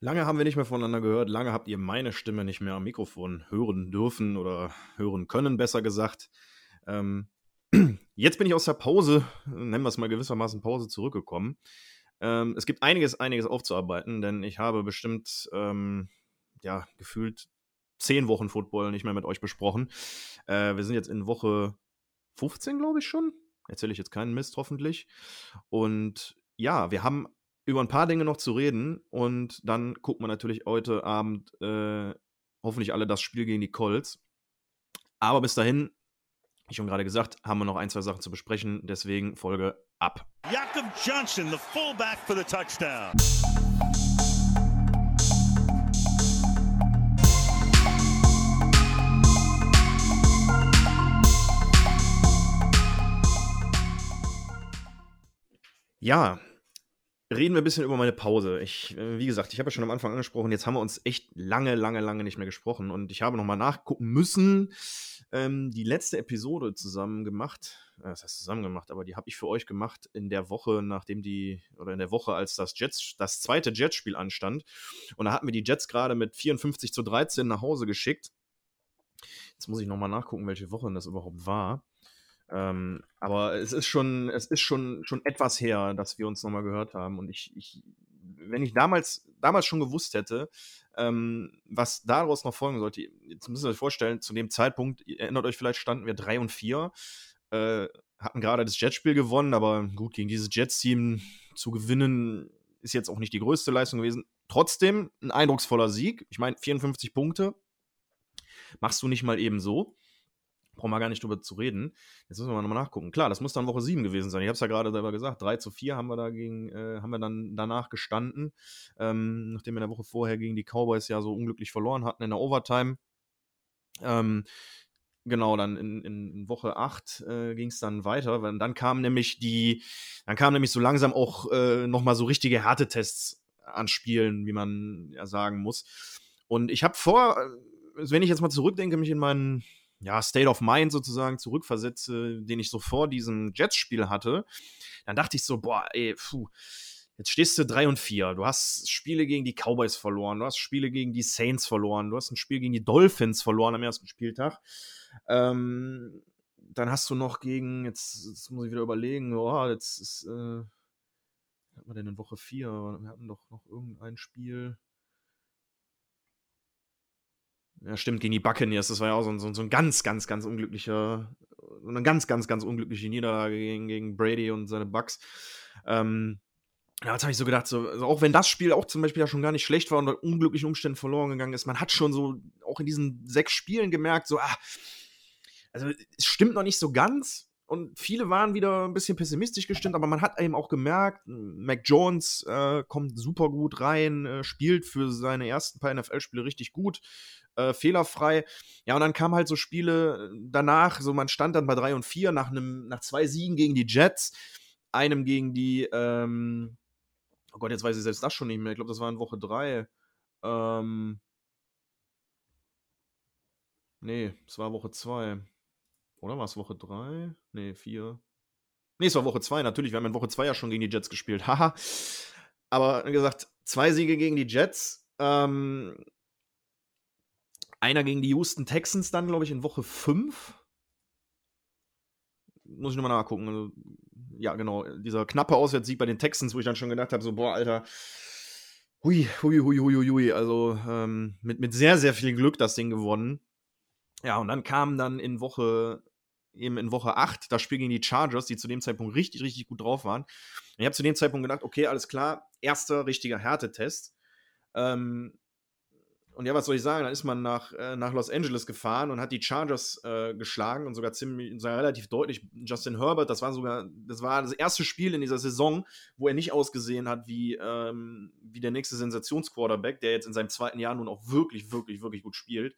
Lange haben wir nicht mehr voneinander gehört. Lange habt ihr meine Stimme nicht mehr am Mikrofon hören dürfen oder hören können, besser gesagt. Ähm, jetzt bin ich aus der Pause, nennen wir es mal gewissermaßen Pause, zurückgekommen. Ähm, es gibt einiges, einiges aufzuarbeiten, denn ich habe bestimmt, ähm, ja, gefühlt zehn Wochen Football nicht mehr mit euch besprochen. Äh, wir sind jetzt in Woche 15, glaube ich schon. Erzähle ich jetzt keinen Mist, hoffentlich. Und ja, wir haben über ein paar Dinge noch zu reden und dann gucken wir natürlich heute Abend äh, hoffentlich alle das Spiel gegen die Colts. Aber bis dahin, wie schon gerade gesagt, haben wir noch ein, zwei Sachen zu besprechen. Deswegen Folge ab. Jakob Johnson, the fullback for the touchdown. Ja, Reden wir ein bisschen über meine Pause. Ich, äh, wie gesagt, ich habe ja schon am Anfang angesprochen, jetzt haben wir uns echt lange, lange, lange nicht mehr gesprochen und ich habe nochmal nachgucken müssen, ähm, die letzte Episode zusammen gemacht. Äh, das heißt zusammen gemacht, aber die habe ich für euch gemacht in der Woche, nachdem die, oder in der Woche, als das Jets, das zweite Jets-Spiel anstand. Und da hatten wir die Jets gerade mit 54 zu 13 nach Hause geschickt. Jetzt muss ich nochmal nachgucken, welche Woche das überhaupt war. Ähm, aber es ist schon, es ist schon, schon etwas her, dass wir uns nochmal gehört haben. Und ich, ich, wenn ich damals, damals schon gewusst hätte, ähm, was daraus noch folgen sollte, jetzt müsst ihr euch vorstellen, zu dem Zeitpunkt, ihr erinnert euch vielleicht, standen wir 3 und 4, äh, hatten gerade das Jetspiel gewonnen, aber gut, gegen dieses Jets-Team zu gewinnen, ist jetzt auch nicht die größte Leistung gewesen. Trotzdem ein eindrucksvoller Sieg. Ich meine, 54 Punkte machst du nicht mal eben so brauchen wir gar nicht drüber zu reden. Jetzt müssen wir nochmal nachgucken. Klar, das muss dann Woche 7 gewesen sein. Ich habe es ja gerade selber gesagt. 3 zu 4 haben wir dagegen, äh, haben wir dann danach gestanden, ähm, nachdem wir in der Woche vorher gegen die Cowboys ja so unglücklich verloren hatten in der Overtime. Ähm, genau, dann in, in Woche 8 äh, ging es dann weiter. Weil dann kam nämlich die, dann kam nämlich so langsam auch äh, nochmal so richtige Härtetests an Spielen, wie man ja sagen muss. Und ich habe vor, äh, wenn ich jetzt mal zurückdenke, mich in meinen ja, State of Mind sozusagen zurückversetze, den ich so vor diesem Jets-Spiel hatte, dann dachte ich so, boah, ey, puh, jetzt stehst du 3 und 4. Du hast Spiele gegen die Cowboys verloren, du hast Spiele gegen die Saints verloren, du hast ein Spiel gegen die Dolphins verloren am ersten Spieltag. Ähm, dann hast du noch gegen, jetzt, jetzt muss ich wieder überlegen, oh, jetzt ist, äh, hatten wir denn in Woche 4? Wir hatten doch noch irgendein Spiel. Ja, stimmt, gegen die Buccaneers. Das war ja auch so ein, so ein ganz, ganz, ganz unglücklicher, eine ganz, ganz, ganz unglückliche Niederlage gegen, gegen Brady und seine Bucks. Ähm, ja, jetzt habe ich so gedacht, so, also auch wenn das Spiel auch zum Beispiel ja schon gar nicht schlecht war und unter unglücklichen Umständen verloren gegangen ist, man hat schon so auch in diesen sechs Spielen gemerkt, so, ah, also es stimmt noch nicht so ganz. Und viele waren wieder ein bisschen pessimistisch gestimmt, aber man hat eben auch gemerkt, Mac Jones äh, kommt super gut rein, äh, spielt für seine ersten paar NFL-Spiele richtig gut äh, fehlerfrei. Ja, und dann kamen halt so Spiele danach, so man stand dann bei 3 und 4 nach, nach zwei Siegen gegen die Jets, einem gegen die, ähm, oh Gott, jetzt weiß ich selbst das schon nicht mehr, ich glaube, das war in Woche 3. Ähm, nee, es war Woche 2. Oder war es Woche 3? Nee, 4. Nee, es war Woche 2, natürlich. Wir haben in Woche 2 ja schon gegen die Jets gespielt. Haha. Aber wie gesagt, zwei Siege gegen die Jets. Ähm, einer gegen die Houston Texans dann, glaube ich, in Woche 5. Muss ich nochmal nachgucken. Also, ja, genau. Dieser knappe Auswärtssieg bei den Texans, wo ich dann schon gedacht habe: so, boah, Alter. Hui, hui, hui, hui, hui. Also ähm, mit, mit sehr, sehr viel Glück das Ding gewonnen. Ja, und dann kam dann in Woche, eben in Woche 8 das Spiel gegen die Chargers, die zu dem Zeitpunkt richtig, richtig gut drauf waren. Und ich habe zu dem Zeitpunkt gedacht, okay, alles klar, erster richtiger Härtetest. Ähm, und ja, was soll ich sagen? Dann ist man nach, äh, nach Los Angeles gefahren und hat die Chargers äh, geschlagen und sogar ziemlich, sogar relativ deutlich. Justin Herbert, das war sogar, das war das erste Spiel in dieser Saison, wo er nicht ausgesehen hat wie, ähm, wie der nächste Sensationsquarterback, der jetzt in seinem zweiten Jahr nun auch wirklich, wirklich, wirklich gut spielt.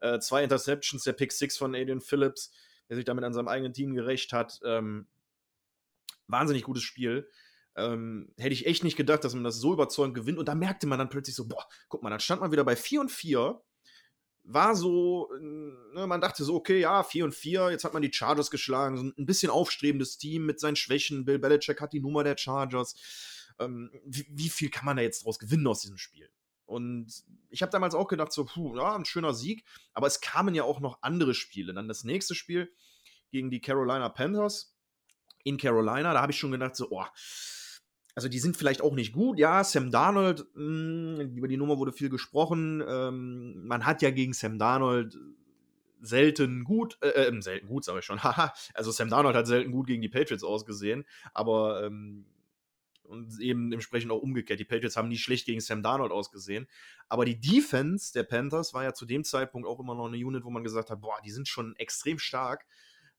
Äh, zwei Interceptions, der Pick Six von Adrian Phillips, der sich damit an seinem eigenen Team gerecht hat. Ähm, wahnsinnig gutes Spiel. Ähm, hätte ich echt nicht gedacht, dass man das so überzeugend gewinnt. Und da merkte man dann plötzlich so, boah, guck mal, dann stand man wieder bei 4 und 4. War so, ne, man dachte so, okay, ja, 4 und 4, jetzt hat man die Chargers geschlagen, so ein bisschen aufstrebendes Team mit seinen Schwächen. Bill Belichick hat die Nummer der Chargers. Ähm, wie, wie, viel kann man da jetzt draus gewinnen aus diesem Spiel? Und ich habe damals auch gedacht, so, puh, ja, ein schöner Sieg. Aber es kamen ja auch noch andere Spiele. Dann das nächste Spiel gegen die Carolina Panthers in Carolina. Da habe ich schon gedacht, so, oh, also die sind vielleicht auch nicht gut. Ja, Sam Darnold, mh, hm, über die Nummer wurde viel gesprochen. Ähm, man hat ja gegen Sam Darnold selten gut, äh, äh selten gut, sage ich schon. Also Sam Darnold hat selten gut gegen die Patriots ausgesehen, aber ähm, und eben entsprechend auch umgekehrt. Die Patriots haben nie schlecht gegen Sam Darnold ausgesehen. Aber die Defense der Panthers war ja zu dem Zeitpunkt auch immer noch eine Unit, wo man gesagt hat, boah, die sind schon extrem stark.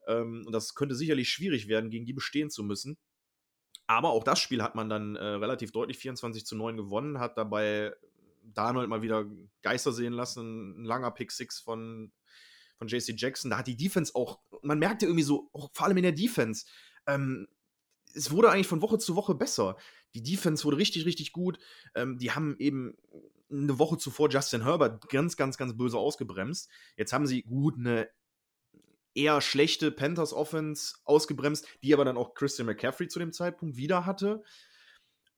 Ähm, und das könnte sicherlich schwierig werden, gegen die bestehen zu müssen. Aber auch das Spiel hat man dann äh, relativ deutlich 24 zu 9 gewonnen, hat dabei Darnold mal wieder Geister sehen lassen. Ein langer Pick 6 von, von JC Jackson. Da hat die Defense auch, man merkte irgendwie so, vor allem in der Defense, ähm, es wurde eigentlich von Woche zu Woche besser. Die Defense wurde richtig, richtig gut. Ähm, die haben eben eine Woche zuvor Justin Herbert ganz, ganz, ganz böse ausgebremst. Jetzt haben sie gut eine eher schlechte Panthers Offense ausgebremst, die aber dann auch Christian McCaffrey zu dem Zeitpunkt wieder hatte.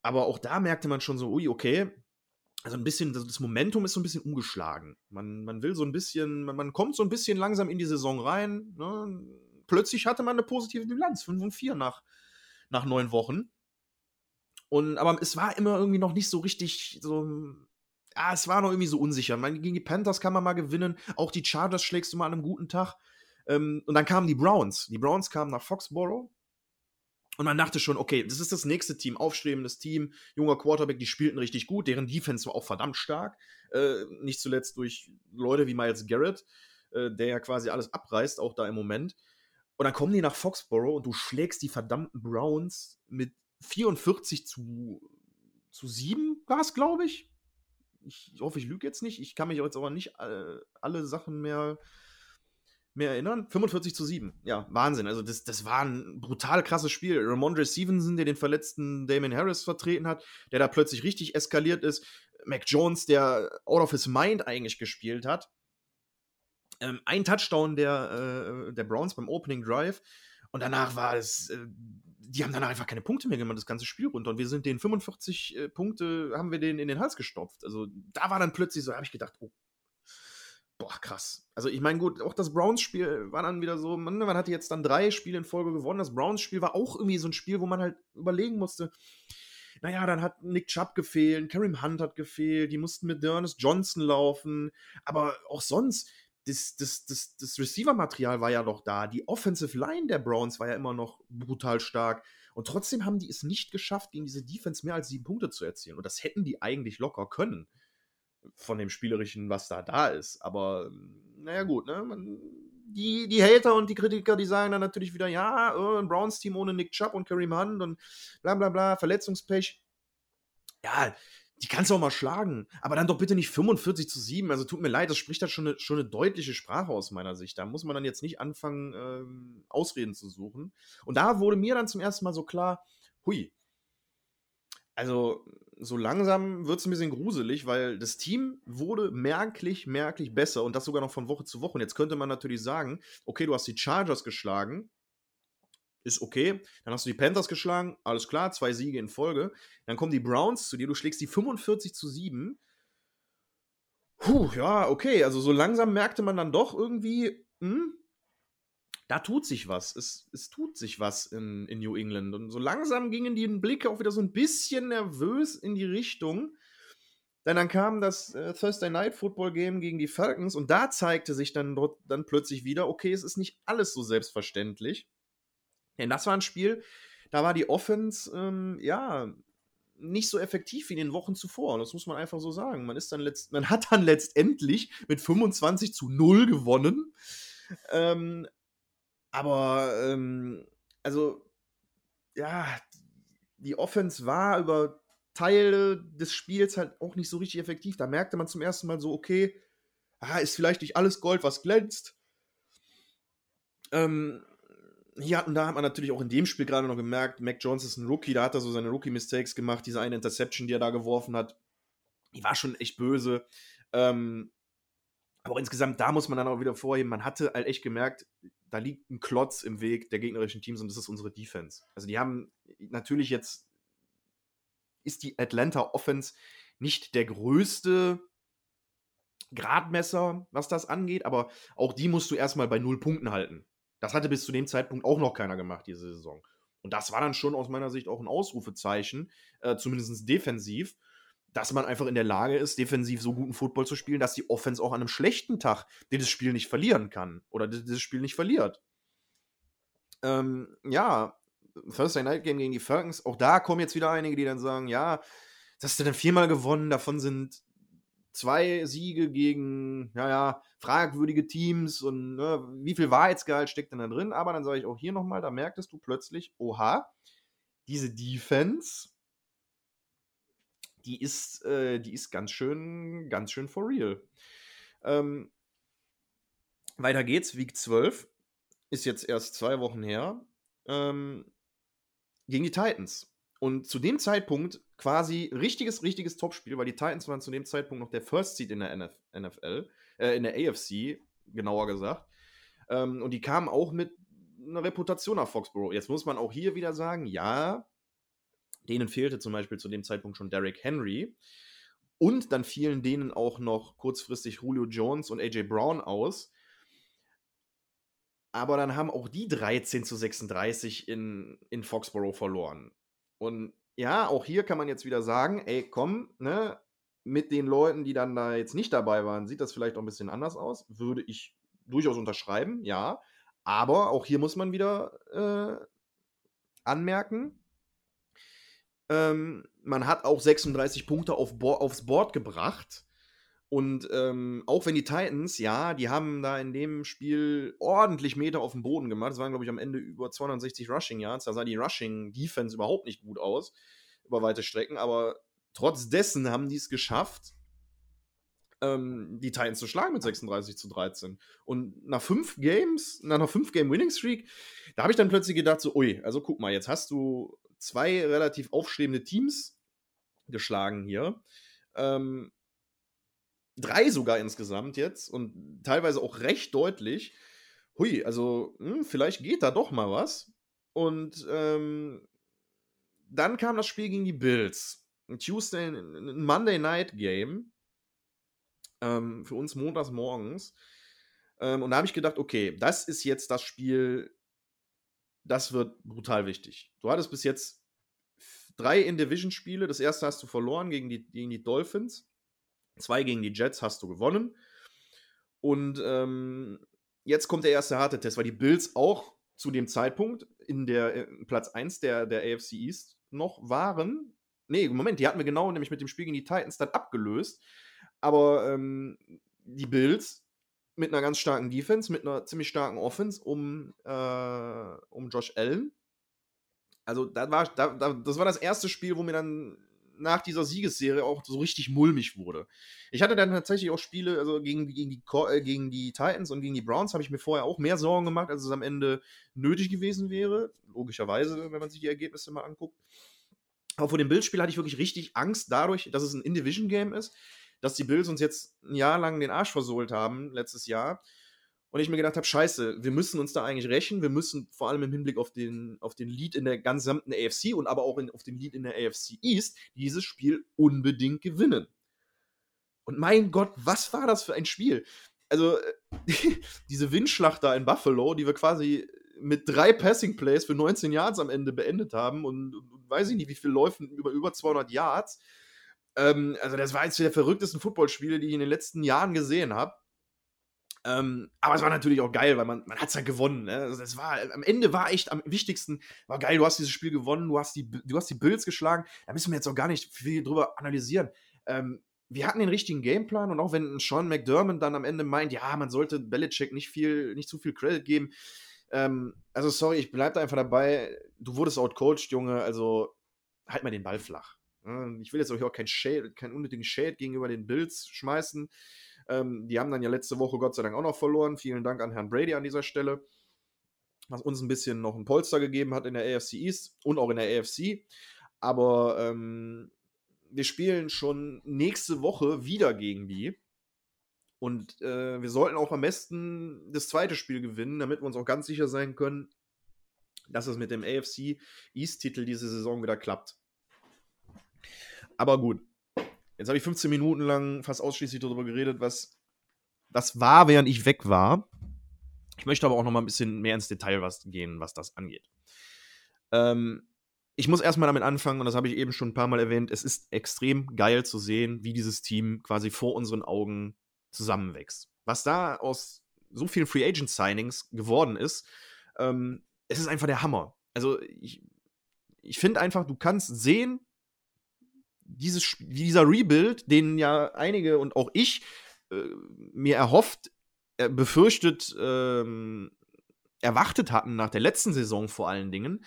Aber auch da merkte man schon so, ui, okay, also ein bisschen, das Momentum ist so ein bisschen umgeschlagen. Man, man will so ein bisschen, man, man kommt so ein bisschen langsam in die Saison rein. Ne? Plötzlich hatte man eine positive Bilanz, 5 und 4 nach, nach neun Wochen. Und, aber es war immer irgendwie noch nicht so richtig so. Ja, es war noch irgendwie so unsicher. Man, gegen die Panthers kann man mal gewinnen. Auch die Chargers schlägst du mal an einem guten Tag. Ähm, und dann kamen die Browns. Die Browns kamen nach Foxborough. Und man dachte schon, okay, das ist das nächste Team, aufstrebendes Team, junger Quarterback, die spielten richtig gut, deren Defense war auch verdammt stark. Äh, nicht zuletzt durch Leute wie Miles Garrett, äh, der ja quasi alles abreißt, auch da im Moment. Und dann kommen die nach Foxborough und du schlägst die verdammten Browns mit 44 zu, zu 7, war es, glaube ich. Ich hoffe, ich lüge jetzt nicht. Ich kann mich jetzt aber nicht äh, alle Sachen mehr mehr erinnern. 45 zu 7. Ja, Wahnsinn. Also, das, das war ein brutal krasses Spiel. Ramondre Stevenson, der den verletzten Damon Harris vertreten hat, der da plötzlich richtig eskaliert ist. Mac Jones, der out of his mind eigentlich gespielt hat. Ähm, ein Touchdown der, äh, der Browns beim Opening Drive. Und danach war es. Äh, die haben danach einfach keine Punkte mehr gemacht, das ganze Spiel runter. Und wir sind den 45 äh, Punkte, haben wir den in den Hals gestopft. Also da war dann plötzlich so, habe ich gedacht, oh boah, krass. Also ich meine, gut, auch das Browns-Spiel war dann wieder so, man, man hatte jetzt dann drei Spiele in Folge gewonnen. Das Browns-Spiel war auch irgendwie so ein Spiel, wo man halt überlegen musste, naja, dann hat Nick Chubb gefehlt, Kareem Hunt hat gefehlt, die mussten mit Dernis Johnson laufen, aber auch sonst, das, das, das, das Receiver-Material war ja noch da. Die Offensive Line der Browns war ja immer noch brutal stark. Und trotzdem haben die es nicht geschafft, gegen diese Defense mehr als sieben Punkte zu erzielen. Und das hätten die eigentlich locker können von dem Spielerischen, was da da ist. Aber naja, gut, ne? Die, die Hater und die Kritiker, die sagen dann natürlich wieder, ja, oh, ein Browns-Team ohne Nick Chubb und Kareem Hunt und bla bla bla, Verletzungspech. Ja, die kannst du auch mal schlagen. Aber dann doch bitte nicht 45 zu 7. Also tut mir leid, das spricht da schon eine, schon eine deutliche Sprache aus meiner Sicht. Da muss man dann jetzt nicht anfangen, ähm, Ausreden zu suchen. Und da wurde mir dann zum ersten Mal so klar, hui, also so langsam wird es ein bisschen gruselig, weil das Team wurde merklich, merklich besser und das sogar noch von Woche zu Woche. Und jetzt könnte man natürlich sagen, okay, du hast die Chargers geschlagen, ist okay. Dann hast du die Panthers geschlagen, alles klar, zwei Siege in Folge. Dann kommen die Browns zu dir, du schlägst die 45 zu 7. Puh, ja, okay, also so langsam merkte man dann doch irgendwie, hm, da tut sich was. Es, es tut sich was in, in New England. Und so langsam gingen die Blicke auch wieder so ein bisschen nervös in die Richtung. Denn dann kam das äh, Thursday Night Football Game gegen die Falcons und da zeigte sich dann dann plötzlich wieder, okay, es ist nicht alles so selbstverständlich. Denn das war ein Spiel, da war die Offense, ähm, ja, nicht so effektiv wie in den Wochen zuvor. Das muss man einfach so sagen. Man, ist dann letzt, man hat dann letztendlich mit 25 zu 0 gewonnen. Ähm, aber, ähm, also, ja, die Offense war über Teile des Spiels halt auch nicht so richtig effektiv. Da merkte man zum ersten Mal so, okay, ah, ist vielleicht nicht alles Gold, was glänzt. Ähm, hier hatten da hat man natürlich auch in dem Spiel gerade noch gemerkt, Mac Jones ist ein Rookie, da hat er so seine Rookie-Mistakes gemacht, diese eine Interception, die er da geworfen hat, die war schon echt böse. Ähm, aber insgesamt, da muss man dann auch wieder vorheben, man hatte halt echt gemerkt, da liegt ein Klotz im Weg der gegnerischen Teams und das ist unsere Defense. Also die haben natürlich jetzt, ist die Atlanta Offense nicht der größte Gradmesser, was das angeht, aber auch die musst du erstmal bei null Punkten halten. Das hatte bis zu dem Zeitpunkt auch noch keiner gemacht, diese Saison. Und das war dann schon aus meiner Sicht auch ein Ausrufezeichen, äh, zumindest defensiv, dass man einfach in der Lage ist, defensiv so guten Football zu spielen, dass die Offense auch an einem schlechten Tag dieses Spiel nicht verlieren kann oder dieses Spiel nicht verliert. Ähm, ja, Thursday Night Game gegen die Falcons, auch da kommen jetzt wieder einige, die dann sagen, ja, das hast du dann viermal gewonnen, davon sind zwei Siege gegen, ja, ja, fragwürdige Teams und ne, wie viel Wahrheitsgehalt steckt denn da drin? Aber dann sage ich auch hier nochmal, da merktest du plötzlich, oha, diese Defense, die ist, äh, die ist ganz schön, ganz schön for real. Ähm, weiter geht's, Week 12, ist jetzt erst zwei Wochen her, ähm, gegen die Titans. Und zu dem Zeitpunkt quasi richtiges, richtiges Topspiel, weil die Titans waren zu dem Zeitpunkt noch der First Seed in der NF NFL, äh, in der AFC, genauer gesagt. Ähm, und die kamen auch mit einer Reputation nach Foxborough. Jetzt muss man auch hier wieder sagen, ja, denen fehlte zum Beispiel zu dem Zeitpunkt schon Derrick Henry. Und dann fielen denen auch noch kurzfristig Julio Jones und AJ Brown aus. Aber dann haben auch die 13 zu 36 in, in Foxborough verloren. Und ja, auch hier kann man jetzt wieder sagen, ey, komm, ne, mit den Leuten, die dann da jetzt nicht dabei waren, sieht das vielleicht auch ein bisschen anders aus. Würde ich durchaus unterschreiben, ja. Aber auch hier muss man wieder äh, anmerken, ähm, man hat auch 36 Punkte auf Bo aufs Board gebracht. Und ähm, auch wenn die Titans, ja, die haben da in dem Spiel ordentlich Meter auf dem Boden gemacht. Es waren, glaube ich, am Ende über 260 Rushing Yards. Da sah die Rushing Defense überhaupt nicht gut aus über weite Strecken. Aber trotz dessen haben die es geschafft, ähm, die Titans zu schlagen mit 36 zu 13. Und nach fünf Games, nach einer fünf Game Winning Streak, da habe ich dann plötzlich gedacht so, ui, also guck mal, jetzt hast du zwei relativ aufstrebende Teams geschlagen hier. Ähm, drei sogar insgesamt jetzt und teilweise auch recht deutlich. Hui, also hm, vielleicht geht da doch mal was. Und ähm, dann kam das Spiel gegen die Bills. Ein Tuesday, ein Monday Night Game. Ähm, für uns montags morgens. Ähm, und da habe ich gedacht, okay, das ist jetzt das Spiel, das wird brutal wichtig. Du hattest bis jetzt drei In-Division-Spiele. Das erste hast du verloren gegen die, gegen die Dolphins. Zwei gegen die Jets hast du gewonnen. Und ähm, jetzt kommt der erste harte Test, weil die Bills auch zu dem Zeitpunkt in der in Platz 1 der, der AFC East noch waren. Nee, Moment, die hatten wir genau nämlich mit dem Spiel gegen die Titans dann abgelöst. Aber ähm, die Bills mit einer ganz starken Defense, mit einer ziemlich starken Offense um, äh, um Josh Allen. Also, da war, da, da, das war das erste Spiel, wo mir dann nach dieser Siegesserie auch so richtig mulmig wurde. Ich hatte dann tatsächlich auch Spiele, also gegen, gegen, die, äh, gegen die Titans und gegen die Browns habe ich mir vorher auch mehr Sorgen gemacht, als es am Ende nötig gewesen wäre. Logischerweise, wenn man sich die Ergebnisse mal anguckt. Aber vor dem Bildspiel hatte ich wirklich richtig Angst dadurch, dass es ein In-Division-Game ist, dass die Bills uns jetzt ein Jahr lang den Arsch versohlt haben, letztes Jahr. Und ich mir gedacht habe, scheiße, wir müssen uns da eigentlich rächen. Wir müssen vor allem im Hinblick auf den, auf den Lead in der gesamten AFC und aber auch in, auf den Lead in der AFC East dieses Spiel unbedingt gewinnen. Und mein Gott, was war das für ein Spiel? Also, diese Windschlacht da in Buffalo, die wir quasi mit drei Passing Plays für 19 Yards am Ende beendet haben und, und weiß ich nicht, wie viel Läufen über über 200 Yards. Ähm, also, das war eines der verrücktesten Footballspiele, die ich in den letzten Jahren gesehen habe. Ähm, aber es war natürlich auch geil, weil man, man hat es ja gewonnen. Ne? Also es war, am Ende war echt am wichtigsten, war geil, du hast dieses Spiel gewonnen, du hast die, du hast die Bills geschlagen. Da müssen wir jetzt auch gar nicht viel drüber analysieren. Ähm, wir hatten den richtigen Gameplan und auch wenn Sean McDermott dann am Ende meint, ja, man sollte Belichick nicht viel, nicht zu viel Credit geben. Ähm, also sorry, ich bleibe da einfach dabei. Du wurdest outcoached, Junge, also halt mal den Ball flach. Ne? Ich will jetzt auch kein Shade, keinen unnötigen Shade gegenüber den Bills schmeißen. Ähm, die haben dann ja letzte Woche Gott sei Dank auch noch verloren. Vielen Dank an Herrn Brady an dieser Stelle, was uns ein bisschen noch ein Polster gegeben hat in der AFC East und auch in der AFC. Aber ähm, wir spielen schon nächste Woche wieder gegen die. Und äh, wir sollten auch am besten das zweite Spiel gewinnen, damit wir uns auch ganz sicher sein können, dass es mit dem AFC East-Titel diese Saison wieder klappt. Aber gut, jetzt habe ich 15 Minuten lang fast ausschließlich darüber geredet, was, was war, während ich weg war. Ich möchte aber auch noch mal ein bisschen mehr ins Detail was gehen, was das angeht. Ähm, ich muss erstmal damit anfangen, und das habe ich eben schon ein paar Mal erwähnt, es ist extrem geil zu sehen, wie dieses Team quasi vor unseren Augen zusammenwächst. Was da aus so vielen Free Agent Signings geworden ist, ähm, es ist einfach der Hammer. Also ich, ich finde einfach, du kannst sehen, dieses, dieser Rebuild, den ja einige und auch ich äh, mir erhofft, äh, befürchtet, ähm, erwartet hatten nach der letzten Saison vor allen Dingen,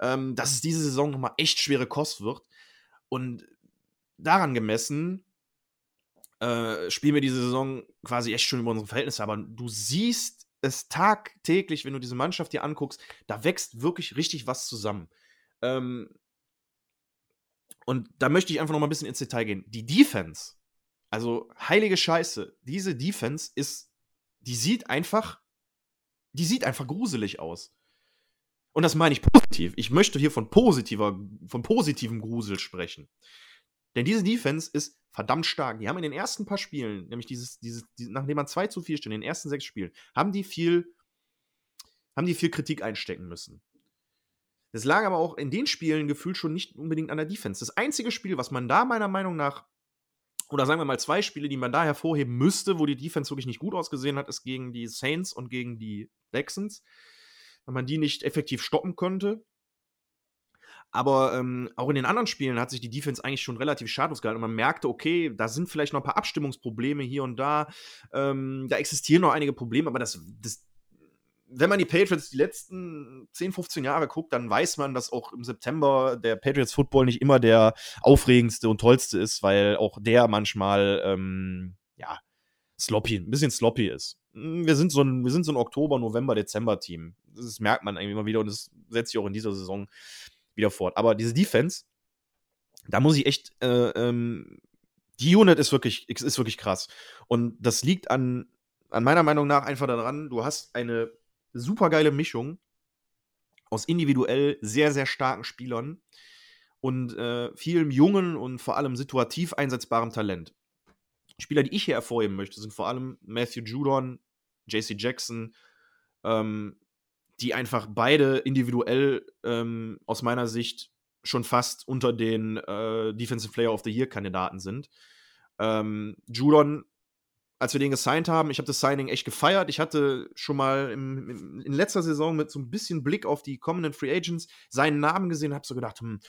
ähm, dass es diese Saison nochmal echt schwere Kost wird. Und daran gemessen äh, spielen wir diese Saison quasi echt schon über unsere Verhältnisse. Aber du siehst es tagtäglich, wenn du diese Mannschaft dir anguckst, da wächst wirklich richtig was zusammen. Ähm, und da möchte ich einfach noch mal ein bisschen ins Detail gehen. Die Defense, also heilige Scheiße, diese Defense ist, die sieht einfach, die sieht einfach gruselig aus. Und das meine ich positiv. Ich möchte hier von positiver, von positivem Grusel sprechen. Denn diese Defense ist verdammt stark. Die haben in den ersten paar Spielen, nämlich dieses, dieses, dieses nachdem man 2 zu 4 steht, in den ersten sechs Spielen, haben die viel, haben die viel Kritik einstecken müssen. Das lag aber auch in den Spielen gefühlt schon nicht unbedingt an der Defense. Das einzige Spiel, was man da meiner Meinung nach, oder sagen wir mal zwei Spiele, die man da hervorheben müsste, wo die Defense wirklich nicht gut ausgesehen hat, ist gegen die Saints und gegen die Texans weil man die nicht effektiv stoppen konnte. Aber ähm, auch in den anderen Spielen hat sich die Defense eigentlich schon relativ schadlos gehalten. Und man merkte, okay, da sind vielleicht noch ein paar Abstimmungsprobleme hier und da. Ähm, da existieren noch einige Probleme, aber das, das, wenn man die Patriots die letzten 10, 15 Jahre guckt, dann weiß man, dass auch im September der Patriots Football nicht immer der aufregendste und tollste ist, weil auch der manchmal, ähm, ja, sloppy, ein bisschen sloppy ist. Hm, wir sind so ein, wir sind so ein Oktober, November, Dezember-Team. Das merkt man irgendwie immer wieder und das setzt sich auch in dieser Saison wieder fort. Aber diese Defense, da muss ich echt, äh, ähm, die Unit ist wirklich, ist wirklich krass. Und das liegt an, an meiner Meinung nach einfach daran, du hast eine super geile Mischung aus individuell sehr, sehr starken Spielern und äh, vielem jungen und vor allem situativ einsetzbarem Talent. Spieler, die ich hier hervorheben möchte, sind vor allem Matthew Judon, JC Jackson, ähm, die einfach beide individuell ähm, aus meiner Sicht schon fast unter den äh, Defensive Player of the Year-Kandidaten sind. Ähm, Judon, als wir den gesigned haben, ich habe das Signing echt gefeiert. Ich hatte schon mal im, im, in letzter Saison mit so ein bisschen Blick auf die kommenden Free Agents seinen Namen gesehen und habe so gedacht, hm,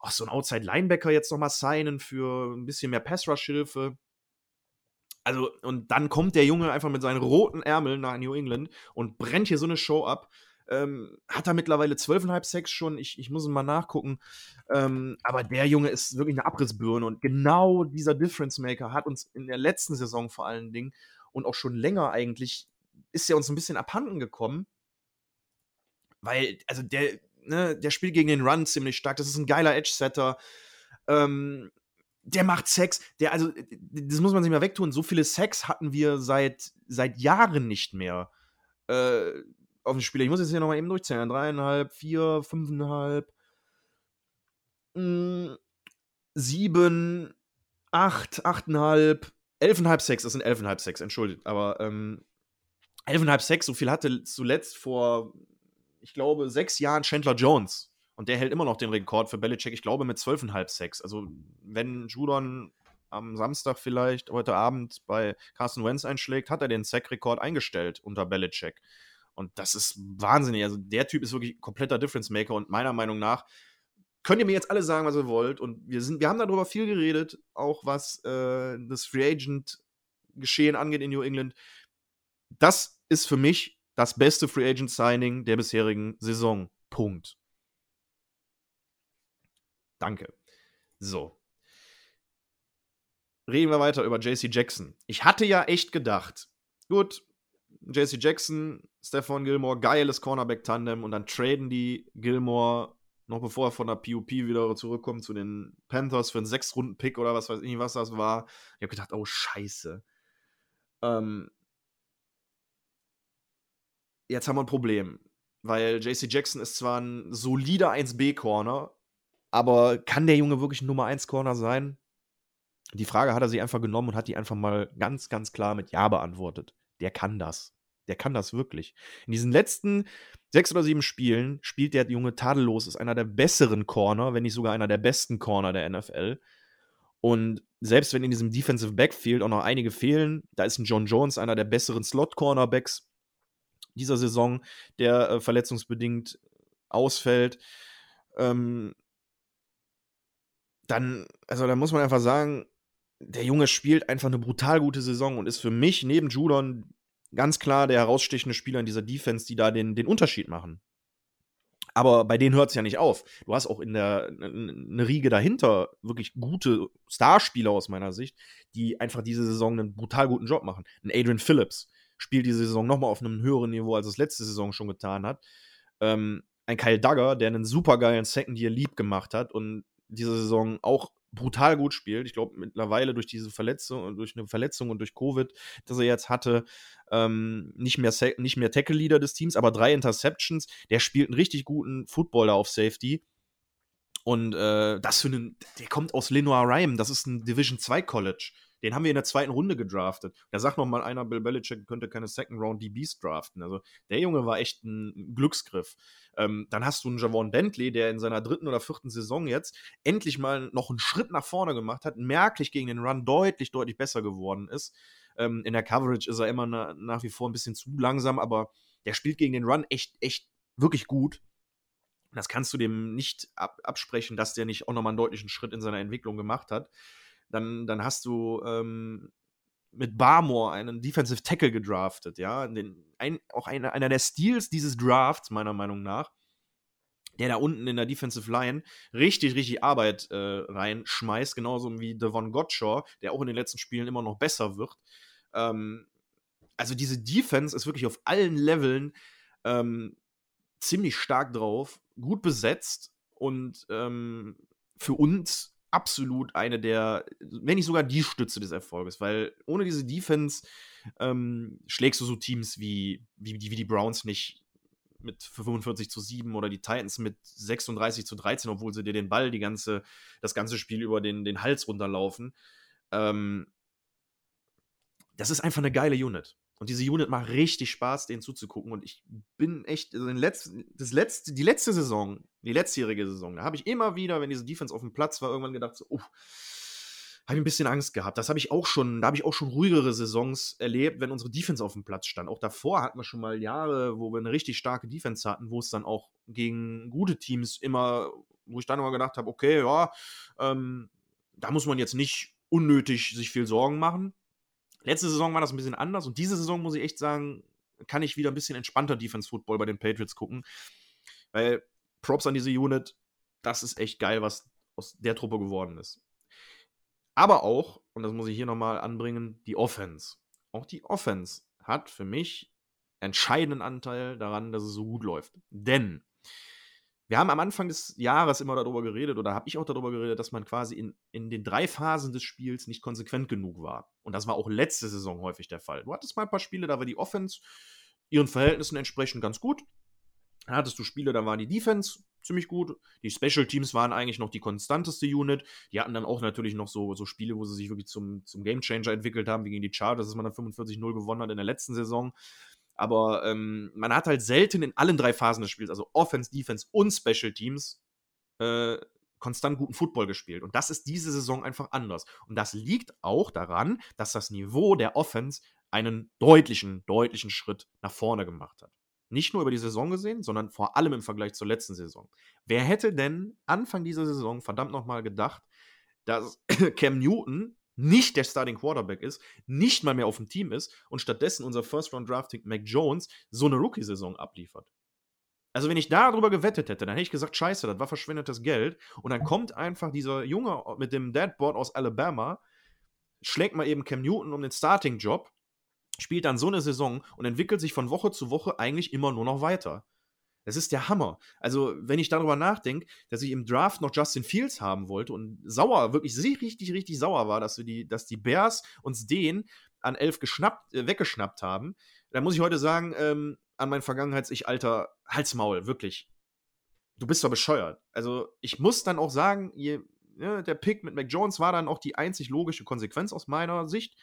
oh, so ein Outside-Linebacker jetzt nochmal signen für ein bisschen mehr Pass-Rush-Hilfe also, und dann kommt der Junge einfach mit seinen roten Ärmeln nach New England und brennt hier so eine Show ab. Ähm, hat er mittlerweile 12,5 Sex schon, ich, ich muss ihn mal nachgucken. Ähm, aber der Junge ist wirklich eine Abrissbirne und genau dieser Difference Maker hat uns in der letzten Saison vor allen Dingen und auch schon länger eigentlich, ist er uns ein bisschen abhanden gekommen. Weil, also der, ne, der spielt gegen den Run ziemlich stark, das ist ein geiler Edge-Setter. Ähm, der macht Sex, der, also, das muss man sich mal wegtun. So viele Sex hatten wir seit, seit Jahren nicht mehr äh, auf dem Spieler. Ich muss jetzt hier nochmal eben durchzählen. Dreieinhalb, vier, fünfeinhalb, mh, hm, sieben, acht, achteinhalb, elfeinhalb Sex. Das sind elfeinhalb Sex, entschuldigt. Aber ähm, elfeinhalb Sex, so viel hatte zuletzt vor, ich glaube, sechs Jahren Chandler Jones. Und der hält immer noch den Rekord für Belichick, ich glaube, mit 12,5 Sex. Also, wenn Judon am Samstag vielleicht, heute Abend bei Carson Wentz einschlägt, hat er den Sack-Rekord eingestellt unter Belichick. Und das ist wahnsinnig. Also, der Typ ist wirklich kompletter Difference-Maker und meiner Meinung nach könnt ihr mir jetzt alle sagen, was ihr wollt. Und wir, sind, wir haben darüber viel geredet, auch was äh, das Free Agent-Geschehen angeht in New England. Das ist für mich das beste Free Agent-Signing der bisherigen Saison. Punkt. Danke. So. Reden wir weiter über JC Jackson. Ich hatte ja echt gedacht, gut, JC Jackson, Stefan Gilmore, geiles Cornerback-Tandem und dann traden die Gilmore, noch bevor er von der PUP wieder zurückkommt, zu den Panthers für einen Sechs-Runden-Pick oder was weiß ich, was das war. Ich habe gedacht, oh, scheiße. Ähm, jetzt haben wir ein Problem, weil JC Jackson ist zwar ein solider 1B-Corner, aber kann der Junge wirklich ein Nummer 1 Corner sein? Die Frage hat er sich einfach genommen und hat die einfach mal ganz, ganz klar mit Ja beantwortet. Der kann das. Der kann das wirklich. In diesen letzten sechs oder sieben Spielen spielt der Junge tadellos, ist einer der besseren Corner, wenn nicht sogar einer der besten Corner der NFL. Und selbst wenn in diesem Defensive Backfield auch noch einige fehlen, da ist ein John Jones einer der besseren Slot-Cornerbacks dieser Saison, der äh, verletzungsbedingt ausfällt. Ähm, dann, also da muss man einfach sagen, der Junge spielt einfach eine brutal gute Saison und ist für mich neben Judon ganz klar der herausstechende Spieler in dieser Defense, die da den, den Unterschied machen. Aber bei denen hört es ja nicht auf. Du hast auch in der eine Riege dahinter wirklich gute Starspieler aus meiner Sicht, die einfach diese Saison einen brutal guten Job machen. Ein Adrian Phillips spielt diese Saison nochmal auf einem höheren Niveau, als es letzte Saison schon getan hat. Ähm, ein Kyle Duggar, der einen supergeilen Second Year Leap gemacht hat und diese Saison auch brutal gut spielt. Ich glaube, mittlerweile durch diese Verletzung durch eine Verletzung und durch Covid, das er jetzt hatte, ähm, nicht mehr, nicht mehr Tackle-Leader des Teams, aber drei Interceptions. Der spielt einen richtig guten Footballer auf Safety. Und äh, das für einen, der kommt aus Lenoir Rhyme, das ist ein Division 2 College. Den haben wir in der zweiten Runde gedraftet. Da sagt noch mal einer, Bill Belichick könnte keine Second Round DBs draften. Also der Junge war echt ein Glücksgriff. Ähm, dann hast du einen Javon Bentley, der in seiner dritten oder vierten Saison jetzt endlich mal noch einen Schritt nach vorne gemacht hat, merklich gegen den Run deutlich, deutlich besser geworden ist. Ähm, in der Coverage ist er immer na, nach wie vor ein bisschen zu langsam, aber der spielt gegen den Run echt, echt wirklich gut. Das kannst du dem nicht ab absprechen, dass der nicht auch nochmal einen deutlichen Schritt in seiner Entwicklung gemacht hat. Dann, dann hast du ähm, mit Barmore einen Defensive Tackle gedraftet, ja. Den, ein, auch einer, einer der Steals dieses Drafts, meiner Meinung nach, der da unten in der Defensive Line richtig, richtig Arbeit äh, reinschmeißt, genauso wie Devon Gottshaw, der auch in den letzten Spielen immer noch besser wird. Ähm, also diese Defense ist wirklich auf allen Leveln ähm, ziemlich stark drauf, gut besetzt und ähm, für uns absolut eine der, wenn nicht sogar die Stütze des Erfolges, weil ohne diese Defense ähm, schlägst du so Teams wie, wie, die, wie die Browns nicht mit 45 zu 7 oder die Titans mit 36 zu 13, obwohl sie dir den Ball die ganze, das ganze Spiel über den, den Hals runterlaufen. Ähm, das ist einfach eine geile Unit. Und diese Unit macht richtig Spaß, denen zuzugucken. Und ich bin echt, also letzten, das letzte, die letzte Saison, die letztjährige Saison, da habe ich immer wieder, wenn diese Defense auf dem Platz war, irgendwann gedacht, so, uh, habe ich ein bisschen Angst gehabt. Das habe ich auch schon, da habe ich auch schon ruhigere Saisons erlebt, wenn unsere Defense auf dem Platz stand. Auch davor hatten wir schon mal Jahre, wo wir eine richtig starke Defense hatten, wo es dann auch gegen gute Teams immer, wo ich dann immer gedacht habe, okay, ja, ähm, da muss man jetzt nicht unnötig sich viel Sorgen machen. Letzte Saison war das ein bisschen anders und diese Saison muss ich echt sagen, kann ich wieder ein bisschen entspannter Defense-Football bei den Patriots gucken. Weil Props an diese Unit, das ist echt geil, was aus der Truppe geworden ist. Aber auch, und das muss ich hier nochmal anbringen, die Offense. Auch die Offense hat für mich entscheidenden Anteil daran, dass es so gut läuft. Denn wir haben am Anfang des Jahres immer darüber geredet, oder habe ich auch darüber geredet, dass man quasi in, in den drei Phasen des Spiels nicht konsequent genug war. Und das war auch letzte Saison häufig der Fall. Du hattest mal ein paar Spiele, da war die Offense ihren Verhältnissen entsprechend ganz gut. Dann hattest du Spiele, da war die Defense ziemlich gut. Die Special Teams waren eigentlich noch die konstanteste Unit. Die hatten dann auch natürlich noch so, so Spiele, wo sie sich wirklich zum, zum Game Changer entwickelt haben, wie gegen die Chargers, dass man dann 45-0 gewonnen hat in der letzten Saison. Aber ähm, man hat halt selten in allen drei Phasen des Spiels, also Offense, Defense und Special Teams, äh, konstant guten Football gespielt. Und das ist diese Saison einfach anders. Und das liegt auch daran, dass das Niveau der Offense einen deutlichen, deutlichen Schritt nach vorne gemacht hat. Nicht nur über die Saison gesehen, sondern vor allem im Vergleich zur letzten Saison. Wer hätte denn Anfang dieser Saison verdammt nochmal gedacht, dass Cam Newton nicht der Starting Quarterback ist, nicht mal mehr auf dem Team ist und stattdessen unser First-Round-Drafting Mac Jones so eine Rookie-Saison abliefert. Also, wenn ich darüber gewettet hätte, dann hätte ich gesagt: Scheiße, das war verschwendetes Geld. Und dann kommt einfach dieser Junge mit dem Deadboard aus Alabama, schlägt mal eben Cam Newton um den Starting-Job, spielt dann so eine Saison und entwickelt sich von Woche zu Woche eigentlich immer nur noch weiter. Das ist der Hammer. Also, wenn ich darüber nachdenke, dass ich im Draft noch Justin Fields haben wollte und sauer, wirklich richtig, richtig sauer war, dass, wir die, dass die Bears uns den an elf geschnappt, äh, weggeschnappt haben, dann muss ich heute sagen, ähm, an mein Vergangenheits-Ich, Alter, Halsmaul, wirklich. Du bist doch bescheuert. Also, ich muss dann auch sagen, je ja, der Pick mit Mac Jones war dann auch die einzig logische Konsequenz aus meiner Sicht.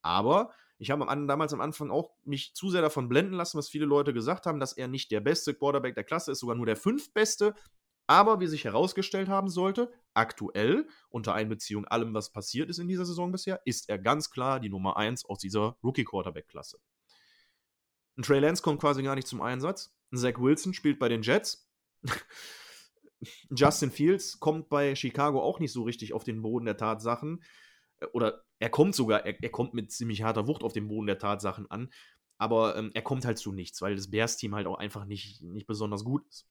Aber ich habe damals am Anfang auch mich zu sehr davon blenden lassen, was viele Leute gesagt haben, dass er nicht der beste Quarterback der Klasse ist, sogar nur der fünftbeste. Aber wie sich herausgestellt haben sollte, aktuell, unter Einbeziehung allem, was passiert ist in dieser Saison bisher, ist er ganz klar die Nummer 1 aus dieser Rookie-Quarterback-Klasse. Ein Trey Lance kommt quasi gar nicht zum Einsatz. Ein Zach Wilson spielt bei den Jets. Justin Fields kommt bei Chicago auch nicht so richtig auf den Boden der Tatsachen. Oder er kommt sogar, er, er kommt mit ziemlich harter Wucht auf den Boden der Tatsachen an. Aber ähm, er kommt halt zu nichts, weil das Bears-Team halt auch einfach nicht, nicht besonders gut ist.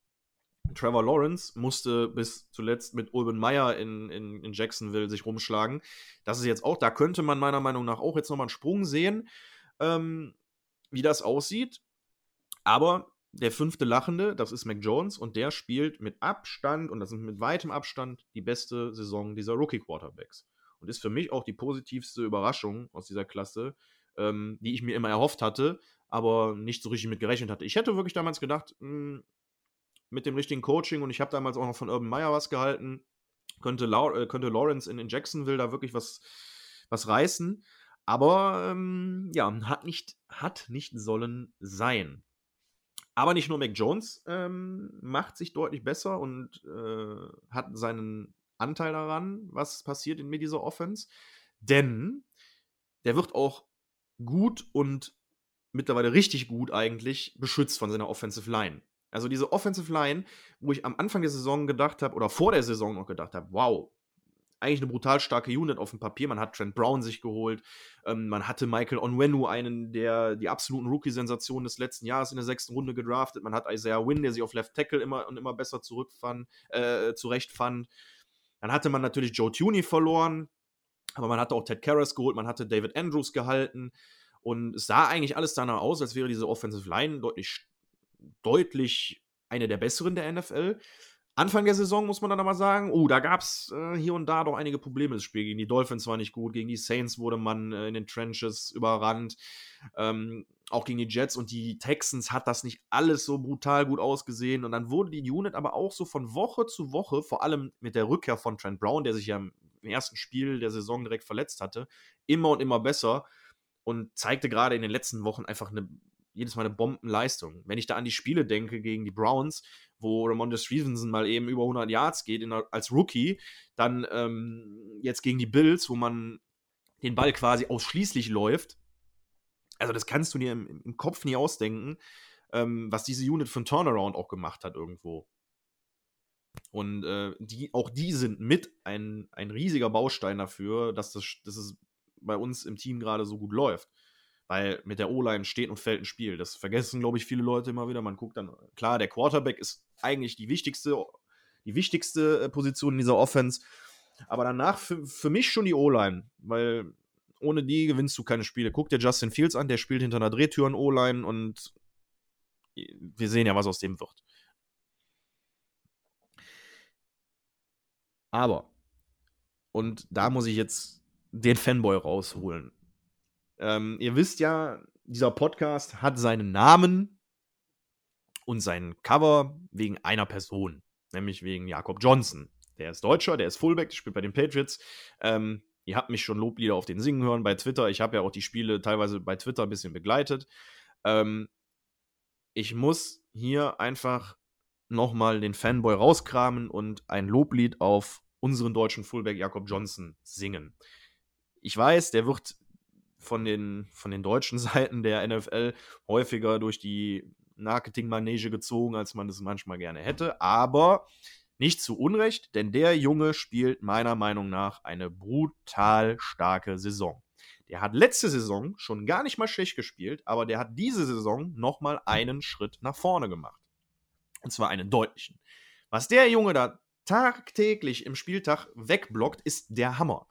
Trevor Lawrence musste bis zuletzt mit Urban Meyer in, in, in Jacksonville sich rumschlagen. Das ist jetzt auch, da könnte man meiner Meinung nach auch jetzt nochmal einen Sprung sehen, ähm, wie das aussieht. Aber der fünfte Lachende, das ist Mac Jones und der spielt mit Abstand, und das ist mit weitem Abstand, die beste Saison dieser Rookie-Quarterbacks. Und ist für mich auch die positivste Überraschung aus dieser Klasse, ähm, die ich mir immer erhofft hatte, aber nicht so richtig mit gerechnet hatte. Ich hätte wirklich damals gedacht, mh, hm, mit dem richtigen Coaching und ich habe damals auch noch von Urban Meyer was gehalten, könnte, Lau äh, könnte Lawrence in, in, Jacksonville da wirklich was, was reißen. Aber ähm, ja, hat nicht, hat nicht sollen sein. Aber nicht nur Mac Jones ähm, macht sich deutlich besser und äh, hat seinen Anteil daran, was passiert in mit dieser Offense. Denn der wird auch gut und mittlerweile richtig gut eigentlich beschützt von seiner Offensive Line. Also diese Offensive Line, wo ich am Anfang der Saison gedacht habe, oder vor der Saison noch gedacht habe, wow, eigentlich eine brutal starke Unit auf dem Papier. Man hat Trent Brown sich geholt. Ähm, man hatte Michael Onwenu, einen der die absoluten Rookie-Sensationen des letzten Jahres in der sechsten Runde gedraftet. Man hat Isaiah Wynn, der sich auf Left Tackle immer und immer besser zurückfand, äh, zurechtfand. Dann hatte man natürlich Joe Tooney verloren, aber man hatte auch Ted Karras geholt, man hatte David Andrews gehalten. Und es sah eigentlich alles danach aus, als wäre diese Offensive Line deutlich deutlich eine der besseren der NFL. Anfang der Saison muss man dann aber sagen, oh, da gab es äh, hier und da doch einige Probleme. Das Spiel gegen die Dolphins war nicht gut, gegen die Saints wurde man äh, in den Trenches überrannt, ähm, auch gegen die Jets und die Texans hat das nicht alles so brutal gut ausgesehen. Und dann wurde die Unit aber auch so von Woche zu Woche, vor allem mit der Rückkehr von Trent Brown, der sich ja im ersten Spiel der Saison direkt verletzt hatte, immer und immer besser und zeigte gerade in den letzten Wochen einfach eine jedes Mal eine Bombenleistung. Wenn ich da an die Spiele denke gegen die Browns, wo Ramondre Stevenson mal eben über 100 Yards geht der, als Rookie, dann ähm, jetzt gegen die Bills, wo man den Ball quasi ausschließlich läuft. Also das kannst du dir im, im Kopf nie ausdenken, ähm, was diese Unit ein Turnaround auch gemacht hat irgendwo. Und äh, die, auch die sind mit ein, ein riesiger Baustein dafür, dass, das, dass es bei uns im Team gerade so gut läuft. Weil mit der O-Line steht und fällt ein Spiel. Das vergessen, glaube ich, viele Leute immer wieder. Man guckt dann, klar, der Quarterback ist eigentlich die wichtigste, die wichtigste äh, Position in dieser Offense. Aber danach für, für mich schon die O-Line, weil ohne die gewinnst du keine Spiele. Guck dir Justin Fields an, der spielt hinter einer Drehtür in O-Line und wir sehen ja, was aus dem wird. Aber, und da muss ich jetzt den Fanboy rausholen. Ähm, ihr wisst ja, dieser Podcast hat seinen Namen und sein Cover wegen einer Person, nämlich wegen Jakob Johnson. Der ist Deutscher, der ist Fullback, der spielt bei den Patriots. Ähm, ihr habt mich schon Loblieder auf den Singen hören bei Twitter. Ich habe ja auch die Spiele teilweise bei Twitter ein bisschen begleitet. Ähm, ich muss hier einfach nochmal den Fanboy rauskramen und ein Loblied auf unseren deutschen Fullback Jakob Johnson singen. Ich weiß, der wird von den, von den deutschen Seiten der NFL häufiger durch die Marketingmanege gezogen, als man es manchmal gerne hätte. Aber nicht zu Unrecht, denn der Junge spielt meiner Meinung nach eine brutal starke Saison. Der hat letzte Saison schon gar nicht mal schlecht gespielt, aber der hat diese Saison nochmal einen Schritt nach vorne gemacht. Und zwar einen deutlichen. Was der Junge da tagtäglich im Spieltag wegblockt, ist der Hammer.